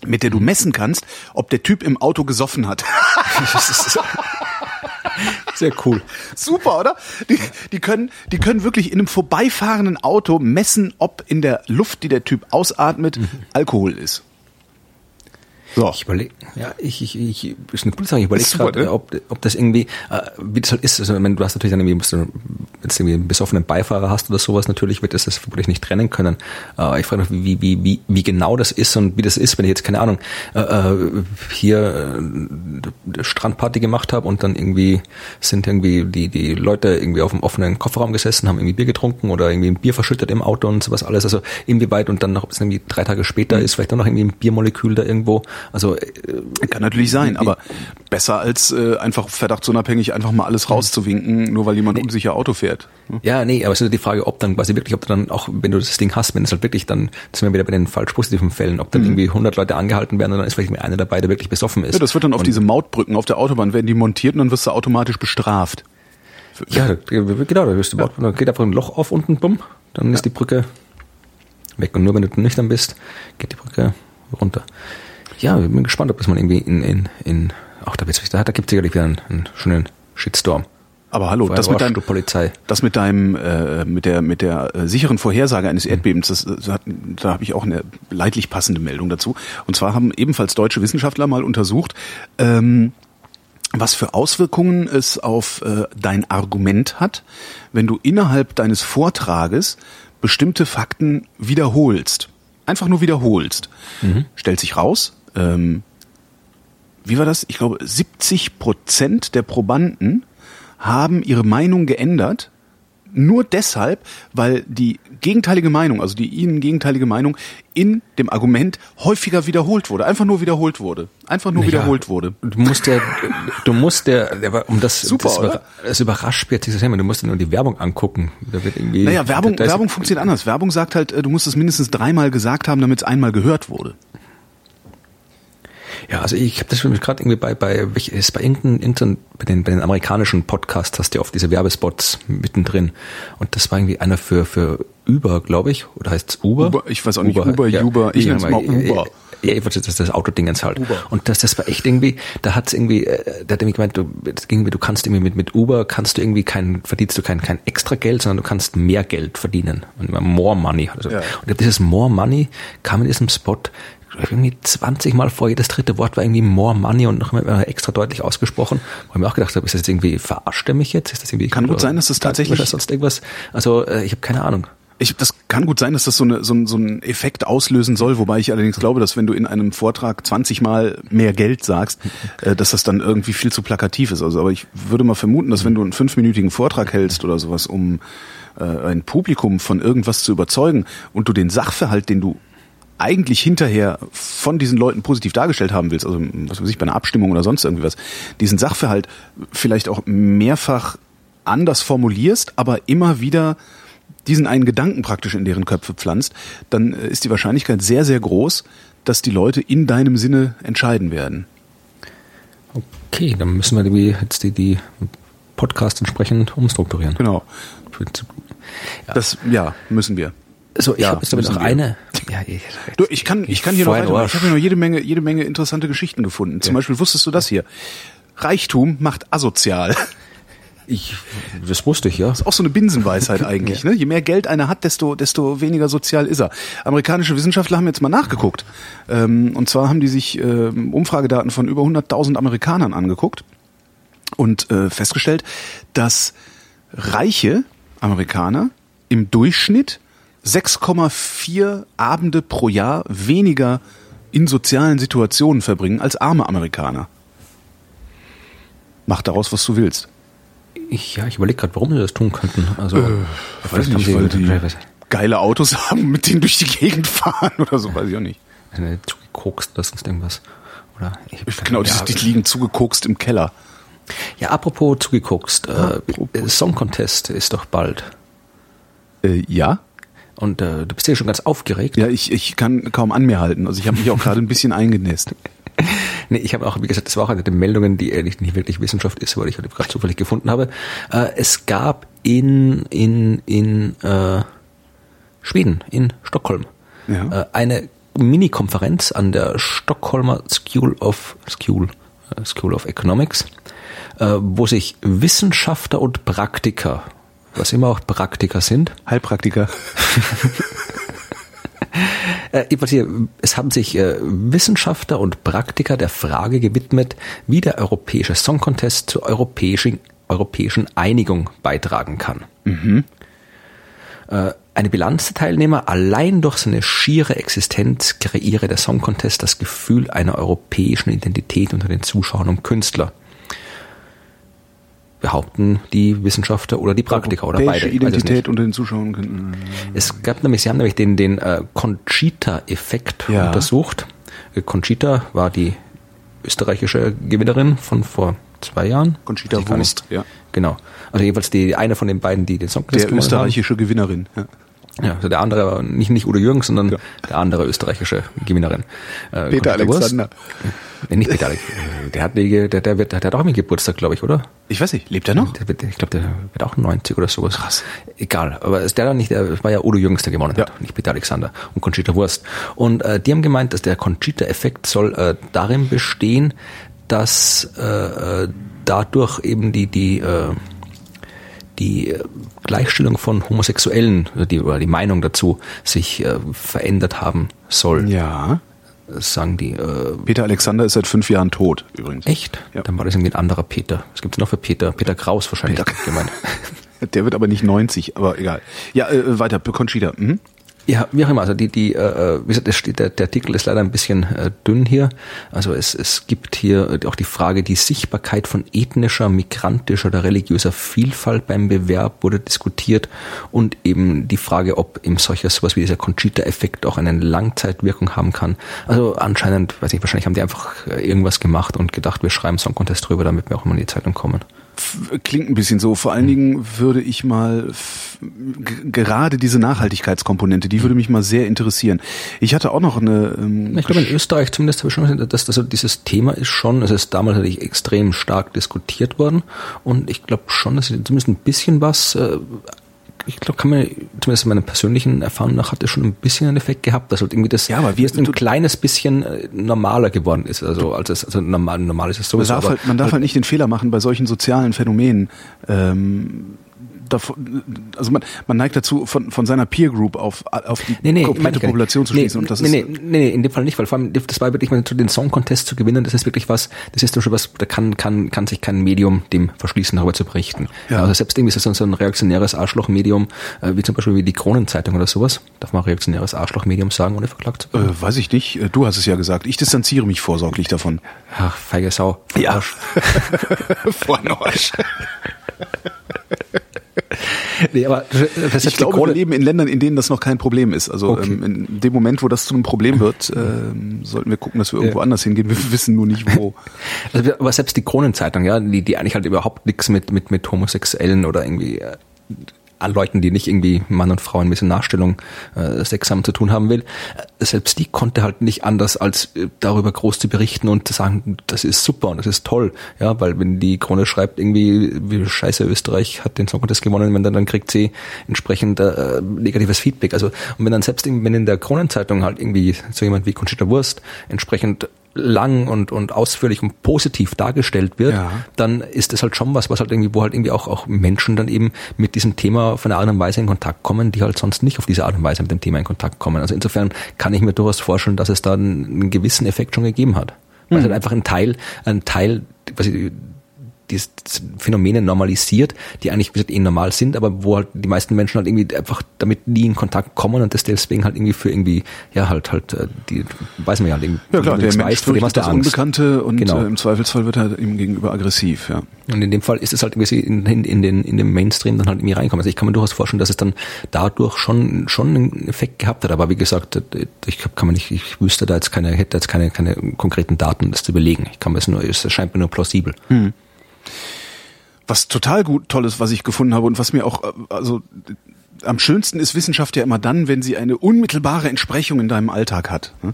mit der du messen kannst, ob der Typ im Auto gesoffen hat. (laughs) (laughs) Sehr cool. (laughs) Super, oder? Die, die, können, die können wirklich in einem vorbeifahrenden Auto messen, ob in der Luft, die der Typ ausatmet, Alkohol ist. So. Ich überlege, ja, ich, ich, ich, ist eine coole Sache. Ich überlege gerade, ne? ob, ob das irgendwie, äh, wie das halt ist. Also, wenn du hast natürlich dann irgendwie, musst du, wenn du irgendwie einen besoffenen Beifahrer hast oder sowas, natürlich wird das das vermutlich nicht trennen können. Äh, ich frage mich, wie, wie, wie, wie genau das ist und wie das ist, wenn ich jetzt, keine Ahnung, äh, äh hier äh, Strandparty gemacht habe und dann irgendwie sind irgendwie die, die Leute irgendwie auf dem offenen Kofferraum gesessen, haben irgendwie Bier getrunken oder irgendwie ein Bier verschüttet im Auto und sowas alles. Also inwieweit und dann noch, ob es irgendwie drei Tage später mhm. ist, vielleicht auch noch irgendwie ein Biermolekül da irgendwo also äh, kann natürlich sein, aber besser als äh, einfach verdachtsunabhängig einfach mal alles rauszuwinken, nur weil jemand nee. unsicher Auto fährt. Ja, nee, aber es ist die Frage, ob dann quasi wirklich, ob du dann auch, wenn du das Ding hast, wenn es halt wirklich dann, sind wir wieder bei den falsch positiven Fällen, ob dann mhm. irgendwie 100 Leute angehalten werden und dann ist vielleicht einer dabei, der wirklich besoffen ist. Ja, das wird dann auf und diese Mautbrücken auf der Autobahn werden die montiert und dann wirst du automatisch bestraft. Ja, genau, da wirst du ja. dann geht einfach ein Loch auf unten, bumm, dann ja. ist die Brücke weg und nur wenn du nüchtern bist, geht die Brücke runter ja, ich bin gespannt, ob das man irgendwie in, in, in auch da, da, da gibt es sicherlich wieder einen, einen schönen Shitstorm. Aber hallo, das mit, deinem, Polizei. das mit deinem, äh, mit der, mit der äh, sicheren Vorhersage eines mhm. Erdbebens, das, das hat, da habe ich auch eine leidlich passende Meldung dazu. Und zwar haben ebenfalls deutsche Wissenschaftler mal untersucht, ähm, was für Auswirkungen es auf äh, dein Argument hat, wenn du innerhalb deines Vortrages bestimmte Fakten wiederholst. Einfach nur wiederholst. Mhm. Stellt sich raus, ähm, wie war das? Ich glaube, 70 Prozent der Probanden haben ihre Meinung geändert, nur deshalb, weil die gegenteilige Meinung, also die ihnen gegenteilige Meinung in dem Argument häufiger wiederholt wurde, einfach nur wiederholt wurde, einfach nur naja, wiederholt wurde. Du musst ja, du musst ja, um das, Super, das, über, das überrascht jetzt dieses Thema, du musst ja nur die Werbung angucken. Da wird irgendwie, naja, Werbung, Werbung funktioniert anders. Werbung sagt halt, äh, du musst es mindestens dreimal gesagt haben, damit es einmal gehört wurde. Ja, also ich habe das gerade irgendwie bei bei ist bei irgendeinem bei den bei den amerikanischen Podcasts hast du ja oft diese Werbespots mittendrin und das war irgendwie einer für für Uber, glaube ich, oder heißt es Uber? Uber? Ich weiß auch nicht, Uber, Uber, ja, Uber, ich nenne es mal Uber. Ja, ich wollte das, das Autodingens halt. Uber. Und das, das war echt irgendwie, da hat's irgendwie, äh, da hat irgendwie gemeint, du, das ging, du kannst irgendwie mit, mit Uber kannst du irgendwie kein, verdienst du kein, kein extra Geld, sondern du kannst mehr Geld verdienen. Und more money. Also. Ja. Und dieses more money kam in diesem Spot irgendwie 20 Mal vor, jedes dritte Wort war irgendwie more money und noch mal extra deutlich ausgesprochen. Wo ich mir auch gedacht habe, ist das jetzt irgendwie, verarscht er mich jetzt? Ist das irgendwie, Kann gut sein, dass das tatsächlich, oder sonst irgendwas. Also, äh, ich habe keine Ahnung. Ich, das kann gut sein, dass das so, eine, so, ein, so ein Effekt auslösen soll, wobei ich allerdings glaube, dass wenn du in einem Vortrag 20 Mal mehr Geld sagst, äh, dass das dann irgendwie viel zu plakativ ist. Also, aber ich würde mal vermuten, dass wenn du einen fünfminütigen Vortrag hältst oder sowas, um äh, ein Publikum von irgendwas zu überzeugen und du den Sachverhalt, den du eigentlich hinterher von diesen Leuten positiv dargestellt haben willst, also was weiß ich, bei einer Abstimmung oder sonst irgendwie was, diesen Sachverhalt vielleicht auch mehrfach anders formulierst, aber immer wieder diesen einen Gedanken praktisch in deren Köpfe pflanzt, dann äh, ist die Wahrscheinlichkeit sehr, sehr groß, dass die Leute in deinem Sinne entscheiden werden. Okay, dann müssen wir die, jetzt die, die Podcast entsprechend umstrukturieren. Genau. Das, ja, müssen wir. So, ich ja, habe jetzt noch eine. Ja, ich, du, ich kann, ich kann hier noch weiter. Ich habe hier noch jede Menge, jede Menge interessante Geschichten gefunden. Zum. Beispiel wusstest du das hier? Reichtum macht asozial. Ich, das wusste ich, ja. Das ist auch so eine Binsenweisheit (laughs) eigentlich. ja. ne? Je mehr Geld einer hat, desto, desto weniger sozial ist er. Amerikanische Wissenschaftler haben jetzt mal nachgeguckt. Ähm, und zwar haben die sich ähm, Umfragedaten von über 100.000 Amerikanern angeguckt und äh, festgestellt, dass reiche Amerikaner im Durchschnitt 6,4 Abende pro Jahr weniger in sozialen Situationen verbringen als arme Amerikaner. Mach daraus, was du willst. Ich, ja, ich überlege gerade, warum sie das tun könnten. Also, äh, weiß nicht, weil die geile Autos (laughs) haben, mit denen durch die Gegend fahren oder so, weiß ich auch nicht. Zugekokst oder sonst irgendwas. Oder ich genau, die, die liegen zugekokst im Keller. Ja, apropos zugeguckst, äh, Song Contest ist doch bald. Äh, ja? Und äh, du bist ja schon ganz aufgeregt. Ja, ich, ich kann kaum an mir halten. Also ich habe mich auch gerade ein bisschen eingenässt. (laughs) Nee, ich habe auch, wie gesagt, das war auch eine der Meldungen, die ehrlich nicht wirklich Wissenschaft ist, weil ich halt gerade zufällig gefunden habe. Äh, es gab in, in, in äh, Schweden, in Stockholm, Ja. äh, eine Mini-Konferenz an der Stockholmer School of School, äh, School of Economics, äh, wo sich Wissenschaftler und Praktiker, was immer auch Praktiker sind, Heilpraktiker. (laughs) Äh, es haben sich äh, Wissenschaftler und Praktiker der Frage gewidmet, wie der europäische Song Contest zur europäischen, europäischen Einigung beitragen kann. Äh, eine Bilanz der Teilnehmer allein durch seine schiere Existenz kreiere der Song Contest das Gefühl einer europäischen Identität unter den Zuschauern und Künstlern. Behaupten die Wissenschaftler oder die Praktiker oder beide. Identität unter den Zuschauern. können- Es gab nämlich, sie haben nämlich den, den äh, Conchita-Effekt Ja. untersucht. Äh, Conchita war die österreichische Gewinnerin von vor zwei Jahren. Conchita Wurst, ja. Genau. Also jedenfalls die eine von den beiden, die den Song Der österreichische Gewinnerin. Ja. Ja, also der andere, war nicht, nicht Udo Jürgens, sondern Ja. der andere österreichische Gewinnerin. Äh, Peter. Alexander. Nee, nicht Peter Alexander. Der hat, der, der, wird, der hat auch einen Geburtstag, glaube ich, oder? Ich weiß nicht, lebt er noch? Der wird, ich glaube, der wird auch 90 oder sowas. Krass. Egal, aber ist der dann nicht, der war ja Udo Jürgens, der gewonnen Ja. hat, nicht Peter Alexander und Conchita Wurst. Und äh, die haben gemeint, dass der Conchita-Effekt soll äh, darin bestehen, dass äh, äh, dadurch eben die, die, äh, die äh, Gleichstellung von Homosexuellen oder die, oder die Meinung dazu sich äh, verändert haben soll, Ja. sagen die. Äh, Peter Alexander ist seit fünf Jahren tot, übrigens. echt? Ja. Dann war das irgendwie ein anderer Peter. Was gibt's noch für Peter? Peter Kraus wahrscheinlich Peter- gemeint. (laughs) Der wird aber nicht 90, aber egal. Ja, äh, weiter, Conchita. Mhm. Ja, wie auch immer. Also die, die, äh, wie gesagt, der, der Artikel ist leider ein bisschen äh, dünn hier. Also es, es gibt hier äh, auch die Frage, die Sichtbarkeit von ethnischer, migrantischer oder religiöser Vielfalt beim Bewerb wurde diskutiert und eben die Frage, ob eben solcher sowas wie dieser Conchita-Effekt auch eine Langzeitwirkung haben kann. Also anscheinend, weiß ich, wahrscheinlich haben die einfach äh, irgendwas gemacht und gedacht, wir schreiben Song Contest drüber, damit wir auch immer in die Zeitung kommen. Klingt ein bisschen so. Vor allen Dingen würde ich mal gerade diese Nachhaltigkeitskomponente, die würde mich mal sehr interessieren. Ich hatte auch noch eine. Ähm, Ich glaube, in Österreich zumindest habe ich schon gesehen, dass also dieses Thema ist schon, es ist damals natürlich extrem stark diskutiert worden und ich glaube schon, dass zumindest ein bisschen was, äh, ich glaube, kann man, zumindest in meiner persönlichen Erfahrung nach, hat es schon ein bisschen einen Effekt gehabt, dass halt irgendwie das Ja, aber wie- ein kleines bisschen äh, normaler geworden ist. Also, als es, also normal, normal ist es man sowieso. darf, aber halt, man darf halt nicht den Fehler machen bei solchen sozialen Phänomenen. Ähm, davon, also man, man neigt dazu, von, von seiner Peer Group auf, auf die Nee, nee, komplette. Population zu nee, schließen. und das nee, ist, nee, nee, nee, in dem Fall nicht, weil vor allem, das war wirklich, mal den Song Contest zu gewinnen, das ist wirklich was, das ist schon was, da kann, kann, kann sich kein Medium dem verschließen, darüber zu berichten. Ja. Also selbst irgendwie ist das so ein reaktionäres Arschlochmedium, äh, wie zum Beispiel wie die Kronenzeitung oder sowas. Darf man reaktionäres Arschlochmedium sagen, ohne verklagt zu werden? äh, weiß ich nicht. Äh, Du hast es ja gesagt. Ich distanziere mich vorsorglich davon. Ach, feige Sau. Ja. Arsch. (laughs) Von Arsch. (laughs) (laughs) Nee, aber Ich glaube, wir leben in Ländern, in denen das noch kein Problem ist. Also Okay. ähm, in dem Moment, wo das zu einem Problem wird, ähm, sollten wir gucken, dass wir irgendwo Ja. anders hingehen. Wir wissen nur nicht wo. Also, aber selbst die Kronenzeitung, ja, die, die eigentlich halt überhaupt nichts mit, mit, mit Homosexuellen oder irgendwie äh, Leuten, die nicht irgendwie Mann und Frau in Missionarstellung äh, Sex haben zu tun haben will, äh, selbst die konnte halt nicht anders, als äh, darüber groß zu berichten und zu sagen, das ist super und das ist toll. Ja, weil wenn die Krone schreibt, irgendwie, wie scheiße Österreich hat den Song Contest gewonnen, wenn dann, dann kriegt sie entsprechend äh, negatives Feedback. Also und wenn dann selbst irgendwie- wenn in der Kronenzeitung halt irgendwie so jemand wie Conchita Wurst entsprechend lang und, und ausführlich und positiv dargestellt wird, Ja. dann ist das halt schon was, was halt irgendwie, wo halt irgendwie auch, auch Menschen dann eben mit diesem Thema auf eine Art und Weise in Kontakt kommen, die halt sonst nicht auf diese Art und Weise mit dem Thema in Kontakt kommen. Also insofern kann ich mir durchaus vorstellen, dass es da einen, einen gewissen Effekt schon gegeben hat. Weil es halt einfach ein Teil, ein Teil, was ich, die Phänomene normalisiert, die eigentlich wie gesagt, eh normal sind, aber wo halt die meisten Menschen halt irgendwie einfach damit nie in Kontakt kommen und das deswegen halt irgendwie für irgendwie, ja, halt, halt, äh, die, weiß man ja halt irgendwie. Ja klar, der Mensch dem hast fürchtet das Angst. Unbekannte und Genau. äh, im Zweifelsfall wird er ihm gegenüber aggressiv. Ja. Und in dem Fall ist es halt irgendwie in, in, in, den, in den Mainstream dann halt irgendwie reinkommen. Also ich kann mir durchaus vorstellen, dass es dann dadurch schon, schon einen Effekt gehabt hat. Aber wie gesagt, ich kann man nicht, ich wüsste da jetzt keine, hätte jetzt keine, keine konkreten Daten, das zu belegen. Ich kann mir es nur, es erscheint mir nur plausibel. Was total gut tolles, was ich gefunden habe und was mir auch, äh, also am schönsten ist Wissenschaft ja immer dann, wenn sie eine unmittelbare Entsprechung in deinem Alltag hat. Ne?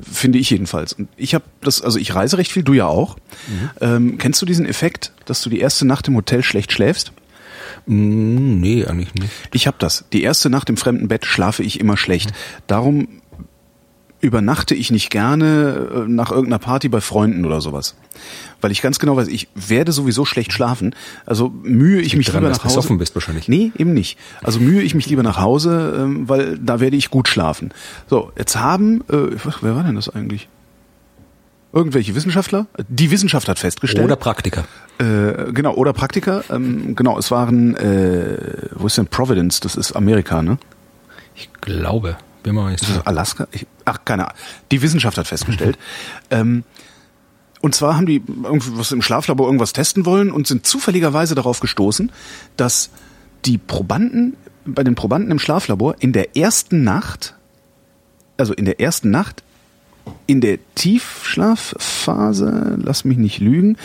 Finde ich jedenfalls. Und ich habe das, also ich reise recht viel, du ja auch. Mhm. Ähm, kennst du diesen Effekt, dass du die erste Nacht im Hotel schlecht schläfst? Mm, nee, eigentlich nicht. Ich habe das. Die erste Nacht im fremden Bett schlafe ich immer schlecht. Darum übernachte ich nicht gerne äh, nach irgendeiner Party bei Freunden oder sowas. Weil ich ganz genau weiß, ich werde sowieso schlecht schlafen. Also mühe ich mich Daran, lieber nach du Hause. besoffen bist wahrscheinlich. Nee, eben nicht. Also mühe ich mich lieber nach Hause, ähm, weil da werde ich gut schlafen. So, jetzt haben, äh, wer war denn das eigentlich? Irgendwelche Wissenschaftler? Die Wissenschaft hat festgestellt. Oder Praktiker. Äh, genau, oder Praktiker. Ähm, genau, es waren, äh, wo ist denn Providence? Das ist Amerika, ne? Ich glaube. Bin mal nicht sicher. Alaska? Ich, ach, keine Ahnung. Die Wissenschaft hat festgestellt. (laughs) ähm, und zwar haben die irgendwas im Schlaflabor irgendwas testen wollen und sind zufälligerweise darauf gestoßen, dass die Probanden, bei den Probanden im Schlaflabor in der ersten Nacht, also in der ersten Nacht, in der Tiefschlafphase, lass mich nicht lügen,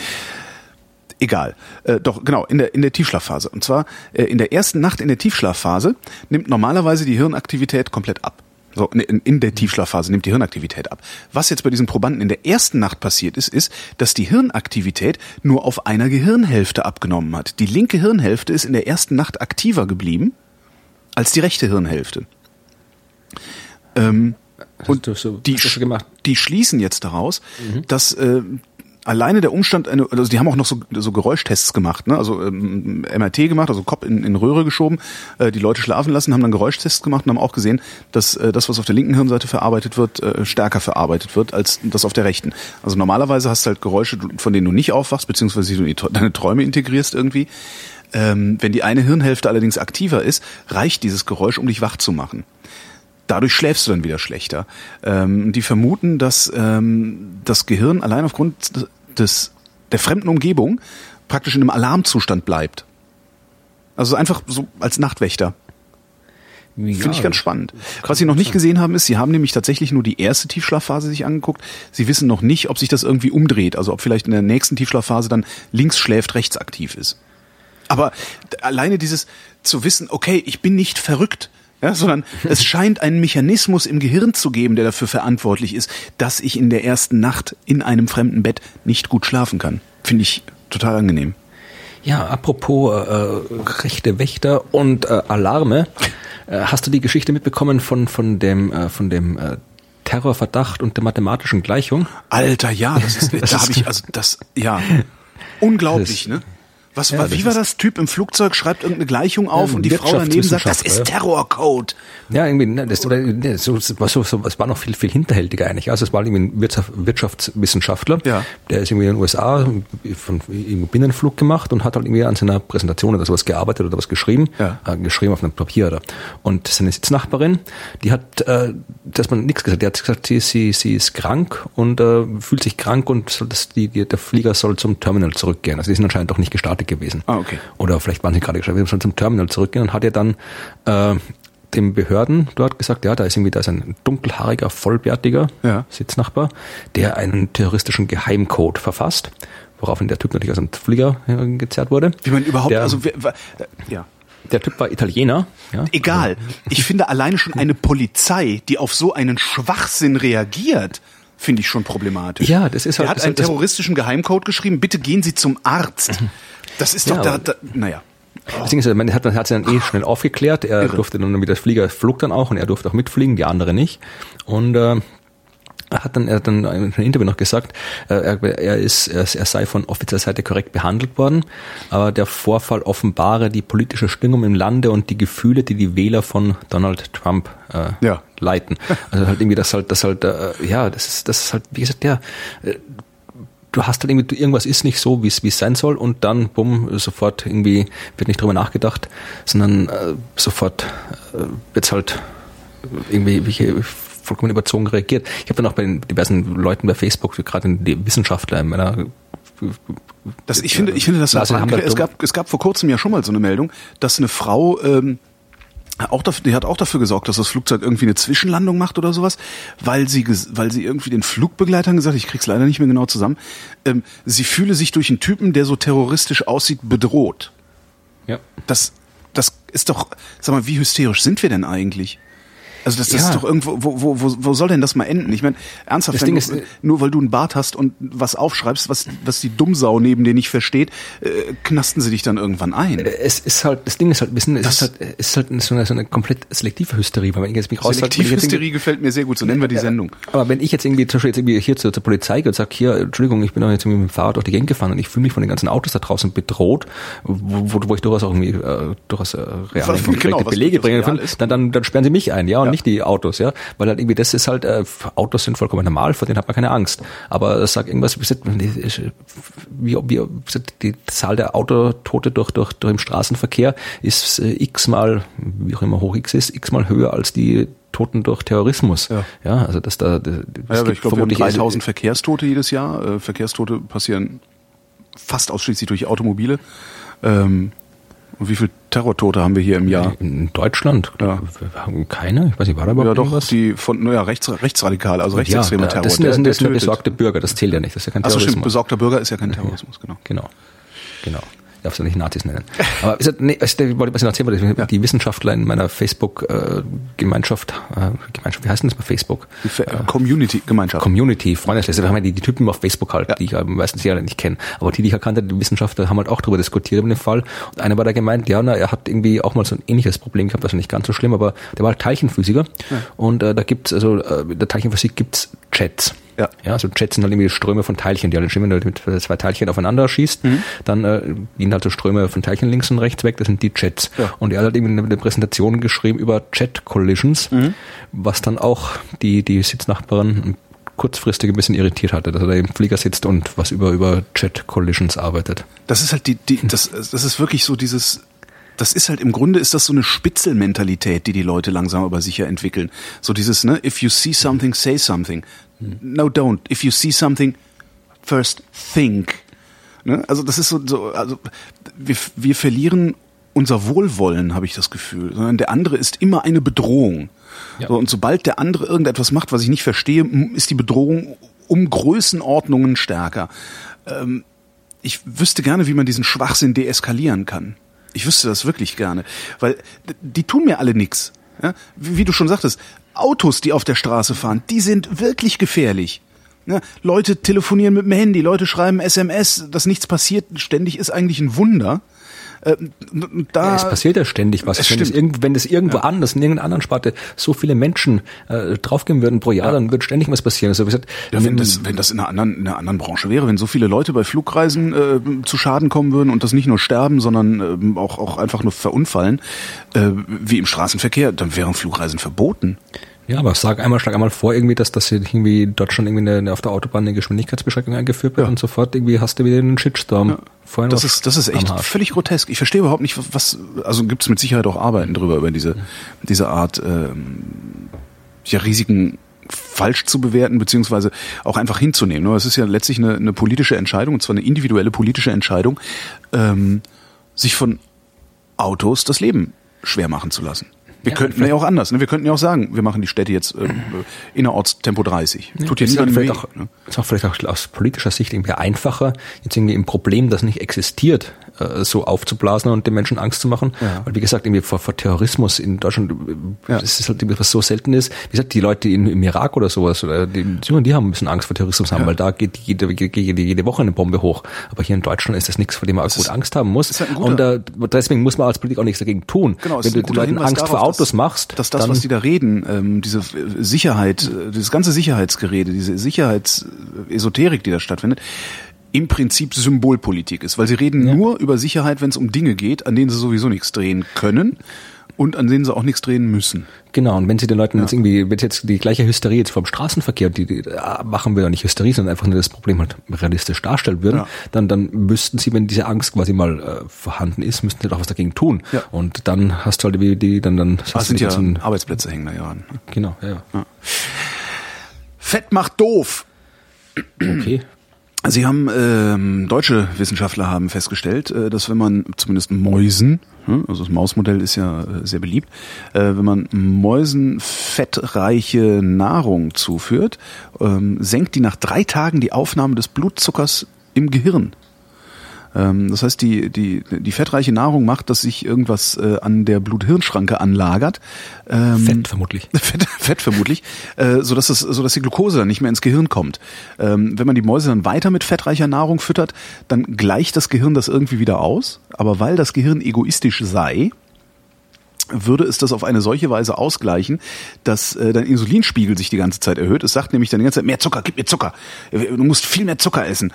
egal, äh, doch genau, in der, in der Tiefschlafphase. Und zwar äh, in der ersten Nacht in der Tiefschlafphase nimmt normalerweise die Hirnaktivität komplett ab. So, in, in der Tiefschlafphase nimmt die Hirnaktivität ab. Was jetzt bei diesen Probanden in der ersten Nacht passiert ist, ist, dass die Hirnaktivität nur auf einer Gehirnhälfte abgenommen hat. Die linke Hirnhälfte ist in der ersten Nacht aktiver geblieben als die rechte Hirnhälfte. Ähm, und so- die, die schließen jetzt daraus, dass äh, alleine der Umstand, also die haben auch noch so, so Geräuschtests gemacht, ne? also ähm, MRT gemacht, also Kopf in, in Röhre geschoben, äh, die Leute schlafen lassen, haben dann Geräuschtests gemacht und haben auch gesehen, dass äh, das, was auf der linken Hirnseite verarbeitet wird, äh, stärker verarbeitet wird als das auf der rechten. Also normalerweise hast du halt Geräusche, von denen du nicht aufwachst, beziehungsweise die du (laughs) deine Träume integrierst irgendwie. Ähm, wenn die eine Hirnhälfte allerdings aktiver ist, reicht dieses Geräusch, um dich wach zu machen dadurch schläfst du dann wieder schlechter. Ähm, die vermuten, dass ähm, das Gehirn allein aufgrund des, der fremden Umgebung praktisch in einem Alarmzustand bleibt. Also einfach so als Nachtwächter. Finde ich ganz spannend. Was sie noch nicht gesehen haben, ist, sie haben nämlich tatsächlich nur die erste Tiefschlafphase sich angeguckt. Sie wissen noch nicht, ob sich das irgendwie umdreht. Also ob vielleicht in der nächsten Tiefschlafphase dann links schläft, rechts aktiv ist. Aber alleine dieses zu wissen, okay, ich bin nicht verrückt, ja, sondern es (laughs) scheint einen Mechanismus im Gehirn zu geben, der dafür verantwortlich ist, dass ich in der ersten Nacht in einem fremden Bett nicht gut schlafen kann. Finde ich total angenehm. Ja, apropos äh, rechte Wächter und äh, Alarme. Äh, hast du die Geschichte mitbekommen von, von dem, äh, von dem äh, Terrorverdacht und der mathematischen Gleichung? Alter, ja, das ist, (laughs) Das da ist- habe ich, also das, ja, (laughs) unglaublich, Das- ne? Was, Ja, wie war das? Typ im Flugzeug schreibt irgendeine Gleichung auf und die Frau daneben sagt, das ist Terrorcode. Ja, irgendwie, ne, das, oder, ne, so, es war so, so, es war noch viel, viel hinterhältiger eigentlich. Also es war irgendwie ein Wirtschaft, Wirtschaftswissenschaftler, Ja. der ist irgendwie in den USA von im Binnenflug gemacht und hat halt irgendwie an seiner Präsentation oder sowas gearbeitet oder was geschrieben, Ja. äh, geschrieben auf einem Papier oder. Und seine Sitznachbarin, die hat, äh, dass man nichts gesagt, die hat gesagt, sie, sie, sie ist krank und äh, fühlt sich krank und soll das, die, die, der Flieger soll zum Terminal zurückgehen. Also die sind anscheinend doch nicht gestartet gewesen. Ah, okay. Oder vielleicht waren sie gerade gestartet, soll zum Terminal zurückgehen und hat ja dann äh, den Behörden dort gesagt, ja, da ist irgendwie da ist ein dunkelhaariger, vollbärtiger Ja. Sitznachbar, der einen terroristischen Geheimcode verfasst, woraufhin der Typ natürlich aus dem Flieger gezerrt wurde. Wie man überhaupt, der, also, ja. der Typ war Italiener. Ja, Egal. Ich finde (laughs) alleine schon eine Polizei, die auf so einen Schwachsinn reagiert, finde ich schon problematisch. Ja, das ist Er halt- hat das- einen das- terroristischen Geheimcode geschrieben, bitte gehen Sie zum Arzt. Das ist doch Ja, da, da naja. Das Ding ist, man hat, man hat sie dann eh schnell aufgeklärt. Er Irre. durfte dann wieder, der Flieger flog dann auch und er durfte auch mitfliegen, die andere nicht. Und äh, er hat dann, er hat dann in einem Interview noch gesagt, äh, er, er, ist, er, ist- er sei von offizieller Seite korrekt behandelt worden, aber der Vorfall offenbare die politische Stimmung im Lande und die Gefühle, die die Wähler von Donald Trump äh, Ja. leiten. Also halt irgendwie, das halt, das halt, äh, ja, das ist, das ist halt, wie gesagt, der, äh, du hast halt irgendwie, irgendwas ist nicht so, wie es es sein soll und dann, bumm, sofort irgendwie wird nicht drüber nachgedacht, sondern äh, sofort äh, wird's halt irgendwie wie, vollkommen überzogen reagiert. Ich habe dann auch bei den diversen Leuten bei Facebook, gerade die Wissenschaftler in meiner Das, ich finde, ich finde das haben es gab, es gab vor kurzem ja schon mal so eine Meldung, dass eine Frau ähm, auch dafür, die hat auch dafür gesorgt, dass das Flugzeug irgendwie eine Zwischenlandung macht oder sowas, weil sie, weil sie irgendwie den Flugbegleitern gesagt, ich krieg's leider nicht mehr genau zusammen, ähm, sie fühle sich durch einen Typen, der so terroristisch aussieht, bedroht. Ja. Das, das ist doch, sag mal, wie hysterisch sind wir denn eigentlich? Also das, das Ja. ist doch irgendwo, wo, wo, wo, wo soll denn das mal enden? Ich meine, ernsthaft, Das Ding du, ist, äh, nur weil du einen Bart hast und was aufschreibst, was, was die Dummsau neben dir nicht versteht, äh, knasten sie dich dann irgendwann ein. Es ist halt, das Ding ist halt ein bisschen, es ist halt, es ist halt so eine, so eine komplett selektive Hysterie, weil wenn ich jetzt mich raussage, wenn ich jetzt gefällt mir sehr gut, so nennen wir die Sendung. Aber wenn ich jetzt irgendwie zum Beispiel jetzt irgendwie hier zur, zur Polizei gehe und sage, hier, Entschuldigung, ich bin jetzt irgendwie mit dem Fahrrad durch die Gegend gefahren und ich fühle mich von den ganzen Autos da draußen bedroht, wo, wo, wo ich durchaus auch irgendwie äh, durchaus äh, reale genau, Belege kann, dann, dann, dann sperren sie mich ein, ja, und Ja. Nicht die Autos, ja. Weil halt irgendwie das ist halt, äh, Autos sind vollkommen normal, vor denen hat man keine Angst. Aber sag irgendwas, wie gesagt, wie, die Zahl der Autotote durch, durch, durch im Straßenverkehr ist äh, x-mal, wie auch immer hoch x ist, x-mal höher als die Toten durch Terrorismus. Ja. ja also dass da, das Ja, gibt aber ich glaube, wir haben vermutlich 3000 Verkehrstote jedes Jahr. Äh, Verkehrstote passieren fast ausschließlich durch Automobile. Ähm, und wie viele Terrortote haben wir hier im Jahr? in Deutschland Ja. wir haben keine, ich weiß nicht, war da überhaupt Ja, doch, irgendwas? die von, naja, rechts, rechtsradikale, also rechtsextremer ja, Terror. das sind, das das besorgte Bürger, das zählt ja nicht, das ist ja kein Achso, Terrorismus. stimmt, besorgter Bürger ist ja kein Terrorismus, genau. Genau, genau. Ich darf es ja nicht Nazis nennen. Aber ist, nee, ich wollte was ich noch erzählen, wollte, Ja. die Wissenschaftler in meiner Facebook-Gemeinschaft, äh, Gemeinschaft, wie heißt denn das bei Facebook? Fe- Community-Gemeinschaft. Community, Freundesliste, wir haben ja die, die Typen auf Facebook halt, Ja. die ich ja meistens ja nicht kenne. Aber die, die ich erkannte, die Wissenschaftler haben halt auch darüber diskutiert über den Fall. Und einer war da gemeint, ja, na, er hat irgendwie auch mal so ein ähnliches Problem gehabt, also nicht ganz so schlimm, aber der war halt Teilchenphysiker. Und äh, da gibt's also äh, in der Teilchenphysik gibt's Jets. Ja. Ja, also Jets sind halt irgendwie Ströme von Teilchen, die halt entstehen, wenn du mit zwei Teilchen aufeinander schießt, Mhm. dann äh, gehen halt so Ströme von Teilchen links und rechts weg, das sind die Jets. Ja. Und er hat halt irgendwie eine, eine Präsentation geschrieben über Jet Collisions, Mhm. was dann auch die, die Sitznachbarin kurzfristig ein bisschen irritiert hatte, dass er da im Flieger sitzt und was über, über Jet Collisions arbeitet. Das ist halt die, die das, das ist wirklich so dieses, das ist halt im Grunde ist das so eine Spitzelmentalität, die die Leute langsam aber sicher entwickeln. So dieses, ne, if you see something, say something. No, don't. If you see something, first think. Ne? Also das ist so, so also wir, wir verlieren unser Wohlwollen, habe ich das Gefühl, sondern der andere ist immer eine Bedrohung. Ja. So, und sobald der andere irgendetwas macht, was ich nicht verstehe, ist die Bedrohung um Größenordnungen stärker. Ähm, ich wüsste gerne, wie man diesen Schwachsinn deeskalieren kann. Ich wüsste das wirklich gerne, weil die tun mir alle nix. Ja? Wie, wie du schon sagtest, Autos, die auf der Straße fahren, die sind wirklich gefährlich. Ja? Leute telefonieren mit dem Handy, Leute schreiben SMS, dass nichts passiert ständig ist eigentlich ein Wunder. Ähm, da, es passiert ja ständig was. es Wenn irgend, wenn das irgendwo anders, in irgendeiner anderen Sparte so viele Menschen äh, draufgehen würden pro Jahr, dann würde ständig was passieren. Also, wie gesagt, Ja, wenn das, wenn das in einer anderen, in einer anderen Branche wäre, wenn so viele Leute bei Flugreisen äh, zu Schaden kommen würden und das nicht nur sterben, sondern ähm, auch, auch einfach nur verunfallen, äh, wie im Straßenverkehr, dann wären Flugreisen verboten. Ja, aber sag einmal, schlag einmal vor, irgendwie, dass das hier irgendwie in Deutschland irgendwie eine, eine, auf der Autobahn eine Geschwindigkeitsbeschränkung eingeführt wird Ja. und sofort irgendwie hast du wieder einen Shitstorm. Vorhin Das ist, das ist echt völlig grotesk. Ich verstehe überhaupt nicht, was, also gibt es mit Sicherheit auch Arbeiten drüber, über diese, diese Art, ähm, ja, Risiken falsch zu bewerten, beziehungsweise auch einfach hinzunehmen. ne? Es ist ja letztlich eine, eine politische Entscheidung, und zwar eine individuelle politische Entscheidung, ähm, sich von Autos das Leben schwer machen zu lassen. Wir Ja, könnten ja auch anders. Ne? Wir könnten ja auch sagen, wir machen die Städte jetzt ähm, äh, innerorts Tempo 30. Tut ja ist, niemandem vielleicht weh. auch, ne? ist auch vielleicht auch aus politischer Sicht irgendwie einfacher, jetzt irgendwie ein Problem, das nicht existiert, äh, so aufzublasen und den Menschen Angst zu machen. Ja. Weil wie gesagt, irgendwie vor, vor Terrorismus in Deutschland, äh, Ja. das ist halt was so selten ist. Wie gesagt, die Leute in, im Irak oder sowas, oder die Syrien, die haben ein bisschen Angst vor Terrorismus haben, weil da geht jede, jede, jede Woche eine Bombe hoch. Aber hier in Deutschland ist das nichts, vor dem man auch gut ist- Angst haben muss. halt und äh, deswegen muss man als Politiker auch nichts dagegen tun. Genau, Wenn du den Leuten Angst vor Autos dass, machst, dass das, was die da reden, ähm, diese Sicherheit, äh, dieses ganze Sicherheitsgerede, diese Sicherheitsesoterik, die da stattfindet, im Prinzip Symbolpolitik ist, weil sie reden nur über Sicherheit, wenn es um Dinge geht, an denen sie sowieso nichts drehen können und an denen sie auch nichts drehen müssen. Genau, und wenn sie den Leuten jetzt irgendwie, wenn sie jetzt die gleiche Hysterie jetzt vom Straßenverkehr, die, die ah, machen wir ja nicht Hysterie, sondern einfach nur das Problem halt realistisch darstellen würden, Ja. dann, dann müssten sie, wenn diese Angst quasi mal äh, vorhanden ist, müssten sie doch was dagegen tun. Ja. Und dann hast du halt wie die, dann, dann Das hast du sind die ja Arbeitsplätze hängen da ja an. Genau, ja, ja. Fett macht doof. Okay. Sie haben ähm, deutsche Wissenschaftler haben festgestellt, äh, dass wenn man zumindest Mäusen, also das Mausmodell ist ja äh, sehr beliebt, äh, wenn man Mäusen fettreiche Nahrung zuführt, ähm, senkt die nach drei Tagen die Aufnahme des Blutzuckers im Gehirn. Ähm, das heißt, die, die, die fettreiche Nahrung macht, dass sich irgendwas äh, an der Blut-Hirn-Schranke anlagert. Ähm, Fett vermutlich. (laughs) Fett, Fett vermutlich, äh, so dass es, so dass die Glucose dann nicht mehr ins Gehirn kommt. Ähm, wenn man die Mäuse dann weiter mit fettreicher Nahrung füttert, dann gleicht das Gehirn das irgendwie wieder aus. Aber weil das Gehirn egoistisch sei, würde es das auf eine solche Weise ausgleichen, dass äh, dein Insulinspiegel sich die ganze Zeit erhöht. Es sagt nämlich dann die ganze Zeit, mehr Zucker, gib mir Zucker. Du musst viel mehr Zucker essen.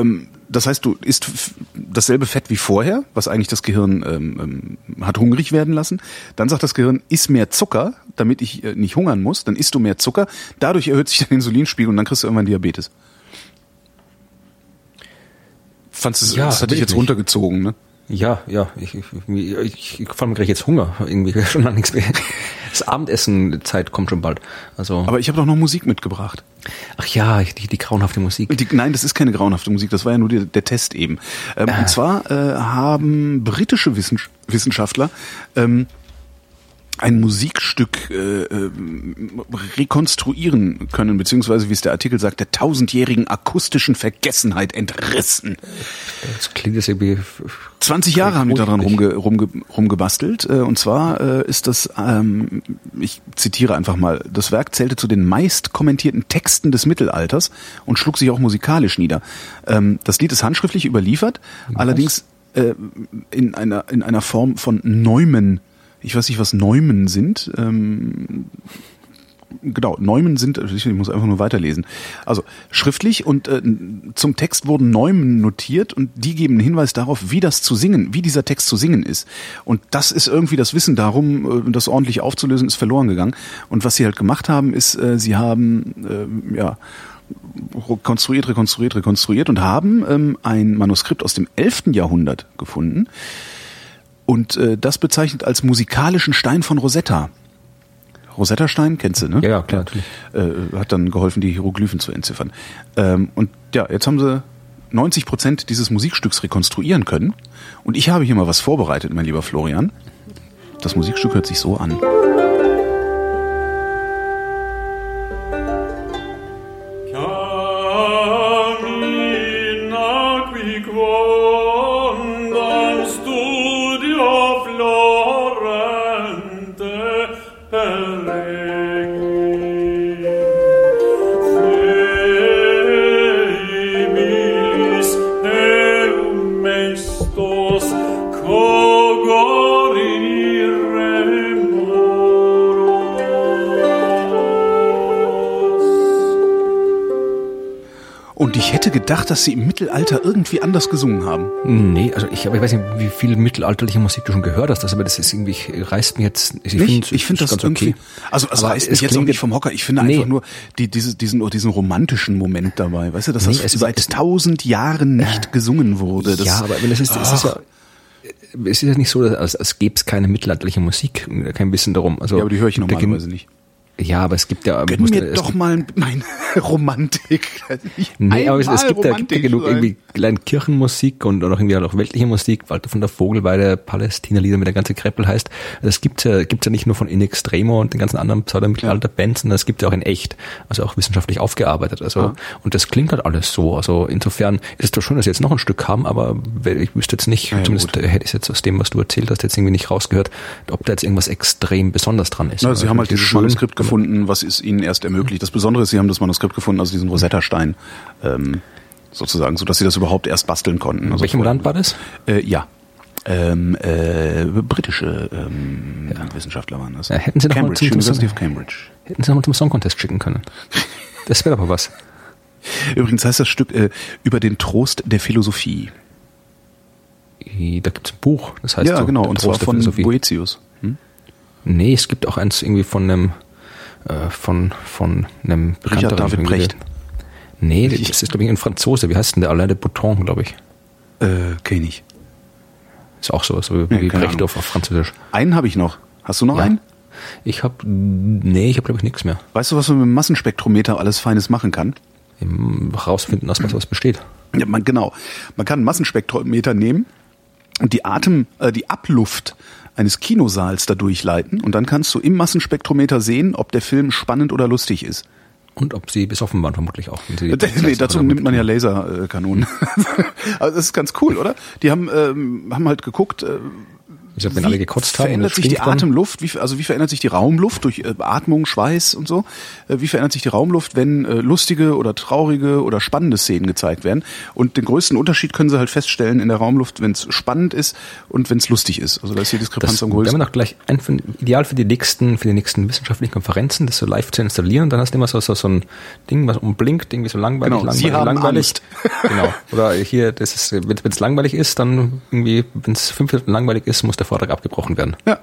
Ähm, das heißt, du isst dasselbe Fett wie vorher, was eigentlich das Gehirn ähm, ähm, hat hungrig werden lassen. Dann sagt das Gehirn, iss mehr Zucker, damit ich äh, nicht hungern muss. Dann isst du mehr Zucker. Dadurch erhöht sich (laughs) dein Insulinspiegel und dann kriegst du irgendwann Diabetes. Fandst du, Ja, das hat dich jetzt runtergezogen, ne? Ja, ja, ich, ich, ich, ich vor allem kriege ich jetzt Hunger. Irgendwie schon an nichts mehr. Das Abendessen-Zeit kommt schon bald. Also, Aber ich habe doch noch Musik mitgebracht. ach ja, die, die grauenhafte Musik. Die, nein, das ist keine grauenhafte Musik, das war ja nur die, der Test eben. Ähm, Und zwar äh, haben britische Wissens- Wissenschaftler ähm, ein Musikstück äh, äh, rekonstruieren können, beziehungsweise, wie es der Artikel sagt, der tausendjährigen akustischen Vergessenheit entrissen. Das klingt jetzt irgendwie 20 Jahre haben die daran rumge, rumge, rumgebastelt. äh, Und zwar äh, ist das, ähm, ich zitiere einfach mal, das Werk zählte zu den meist kommentierten Texten des Mittelalters und schlug sich auch musikalisch nieder. Ähm, Das Lied ist handschriftlich überliefert, allerdings äh, in einer, in einer Form von Neumen. Ich weiß nicht, was Neumen sind. Ähm, genau, Neumen sind, ich muss einfach nur weiterlesen. Also schriftlich und äh, zum Text wurden Neumen notiert und die geben einen Hinweis darauf, wie das zu singen, wie dieser Text zu singen ist. Und das ist irgendwie das Wissen darum, äh, das ordentlich aufzulösen, ist verloren gegangen. Und was sie halt gemacht haben, ist, äh, sie haben äh, ja rekonstruiert, rekonstruiert, rekonstruiert und haben ähm, ein Manuskript aus dem 11. Jahrhundert gefunden. Und äh, das bezeichnet als musikalischen Stein von Rosetta. Rosetta Stein, kennst du, ne? Ja, ja, klar, natürlich. Äh, hat dann geholfen, die Hieroglyphen zu entziffern. Ähm, und ja, jetzt haben sie 90 Prozent dieses Musikstücks rekonstruieren können. Und ich habe hier mal was vorbereitet, mein lieber Florian. Das Musikstück hört sich so an. Hätte gedacht, dass sie im Mittelalter irgendwie anders gesungen haben. Nee, also ich, aber ich weiß nicht, wie viel mittelalterliche Musik du schon gehört hast, also, aber das ist irgendwie, ich- reißt mir jetzt, ich finde ich finde das irgendwie. Also, also Aber reißt es mich jetzt auch nicht vom Hocker. Ich finde Nee. einfach nur die, diese, diesen, diesen romantischen Moment dabei. Weißt du, dass Nee, das es ist- seit es- tausend Jahren nicht gesungen wurde. Das, ja, aber das ist, es ist ja, es ist ja nicht so, dass, als, als gäbe es keine mittelalterliche Musik, kein Wissen darum. Also ja, aber die höre ich normalerweise nicht. Ja, aber es gibt ja, Gönn mir es doch mal meine (laughs) (laughs) Romantik. Nee, aber es, es gibt ja, gibt ja genug sein. irgendwie kleine Kirchenmusik und, und auch irgendwie auch weltliche Musik, Walter von der Vogelweide, Palästina-Lieder, wie der ganze Kreppel heißt. Das gibt's ja, gibt's ja nicht nur von In Extremo und den ganzen anderen Pseudo-Mittelalter-Bands, sondern das gibt ja auch in echt, also auch wissenschaftlich aufgearbeitet. Also, und das klingt halt alles so. Also insofern ist es doch schön, dass sie jetzt noch ein Stück haben, aber ich wüsste jetzt nicht, Ja, ja, zumindest gut. hätte ich jetzt aus dem, was du erzählt hast, jetzt irgendwie nicht rausgehört, ob da jetzt irgendwas extrem besonders dran ist. Na, sie haben halt dieses Manuskript gefunden, was es ihnen erst ermöglicht. Das Besondere ist, sie haben das Manuskript gefunden, also diesen Rosetta-Stein, ähm, sozusagen, so dass sie das überhaupt erst basteln konnten. Also welchem Land war das? Äh, ja. Ähm, äh, britische ähm, Wissenschaftler waren das. Ja, hätten sie Cambridge, zum- University of Cambridge. Hätten sie noch mal zum Song Contest schicken können. Das wäre aber was. (laughs) Übrigens heißt das Stück äh, über den Trost der Philosophie. Da gibt's ein Buch, das heißt ja, so, genau, und zwar Trost der von. Boetius. Hm? Nee, es gibt auch eins irgendwie von einem äh, von von einem bekannteren David irgendwie. Brecht. Nee, das ist glaube ich ein Franzose. Wie heißt denn der? Alain de Botton, glaube ich. Äh, kenn ich. Ist auch so, so wie Nee, Brecht auf, auf Französisch. Einen habe ich noch. Hast du noch Ja. einen? Ich habe nee, ich habe glaube ich nichts mehr. Weißt du, was man mit dem Massenspektrometer alles Feines machen kann? Rausfinden, aus was was besteht. Ja, man, genau. Man kann einen Massenspektrometer nehmen und die Atem, äh, die Abluft eines Kinosaals da durchleiten und dann kannst du im Massenspektrometer sehen, ob der Film spannend oder lustig ist. Und ob sie besoffen waren, vermutlich auch. (laughs) nee, dazu nimmt man ja Laserkanonen. (laughs) also das ist ganz cool, oder? Die haben, ähm, haben halt geguckt, äh, Wie gesagt, wenn alle gekotzt haben verändert sich die Atemluft, wie, also wie verändert sich die Raumluft durch äh, Atmung, Schweiß und so? Äh, wie verändert sich die Raumluft, wenn äh, lustige oder traurige oder spannende Szenen gezeigt werden? Und den größten Unterschied können sie halt feststellen in der Raumluft, wenn es spannend ist und wenn es lustig ist. Also da ist die Diskrepanz Das am werden wir größten. doch gleich ein, ideal für die nächsten, für die nächsten wissenschaftlichen Konferenzen, das so live zu installieren. Dann hast du immer so, so, so ein Ding, was umblinkt, irgendwie so langweilig, Genau, langweilig, Sie haben langweilig. Angst. genau. Oder hier, das ist, wenn es langweilig ist, dann irgendwie, wenn es fünf Minuten langweilig ist, muss der Vortrag abgebrochen werden. Ja.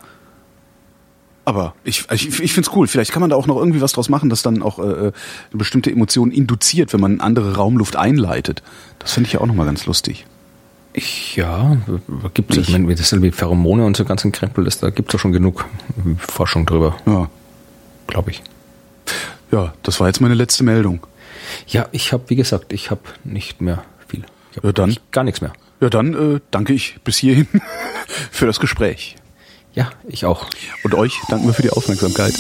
Aber ich, ich, ich finde es cool. Vielleicht kann man da auch noch irgendwie was draus machen, das dann auch äh, eine bestimmte Emotion induziert, wenn man andere Raumluft einleitet. Das finde ich ja auch nochmal ganz lustig. Ja, gibt es, ich meine, das sind wie Pheromone und so ganzen Krempel, das, da gibt es doch schon genug Forschung drüber, Ja. glaube ich. ja, das war jetzt meine letzte Meldung. Ja, ich habe, wie gesagt, ich habe nicht mehr viel. Ich Ja, dann. nicht- Gar nichts mehr. Ja, dann äh, danke ich bis hierhin (laughs) für das Gespräch. Ja, ich auch. Und euch danken wir für die Aufmerksamkeit.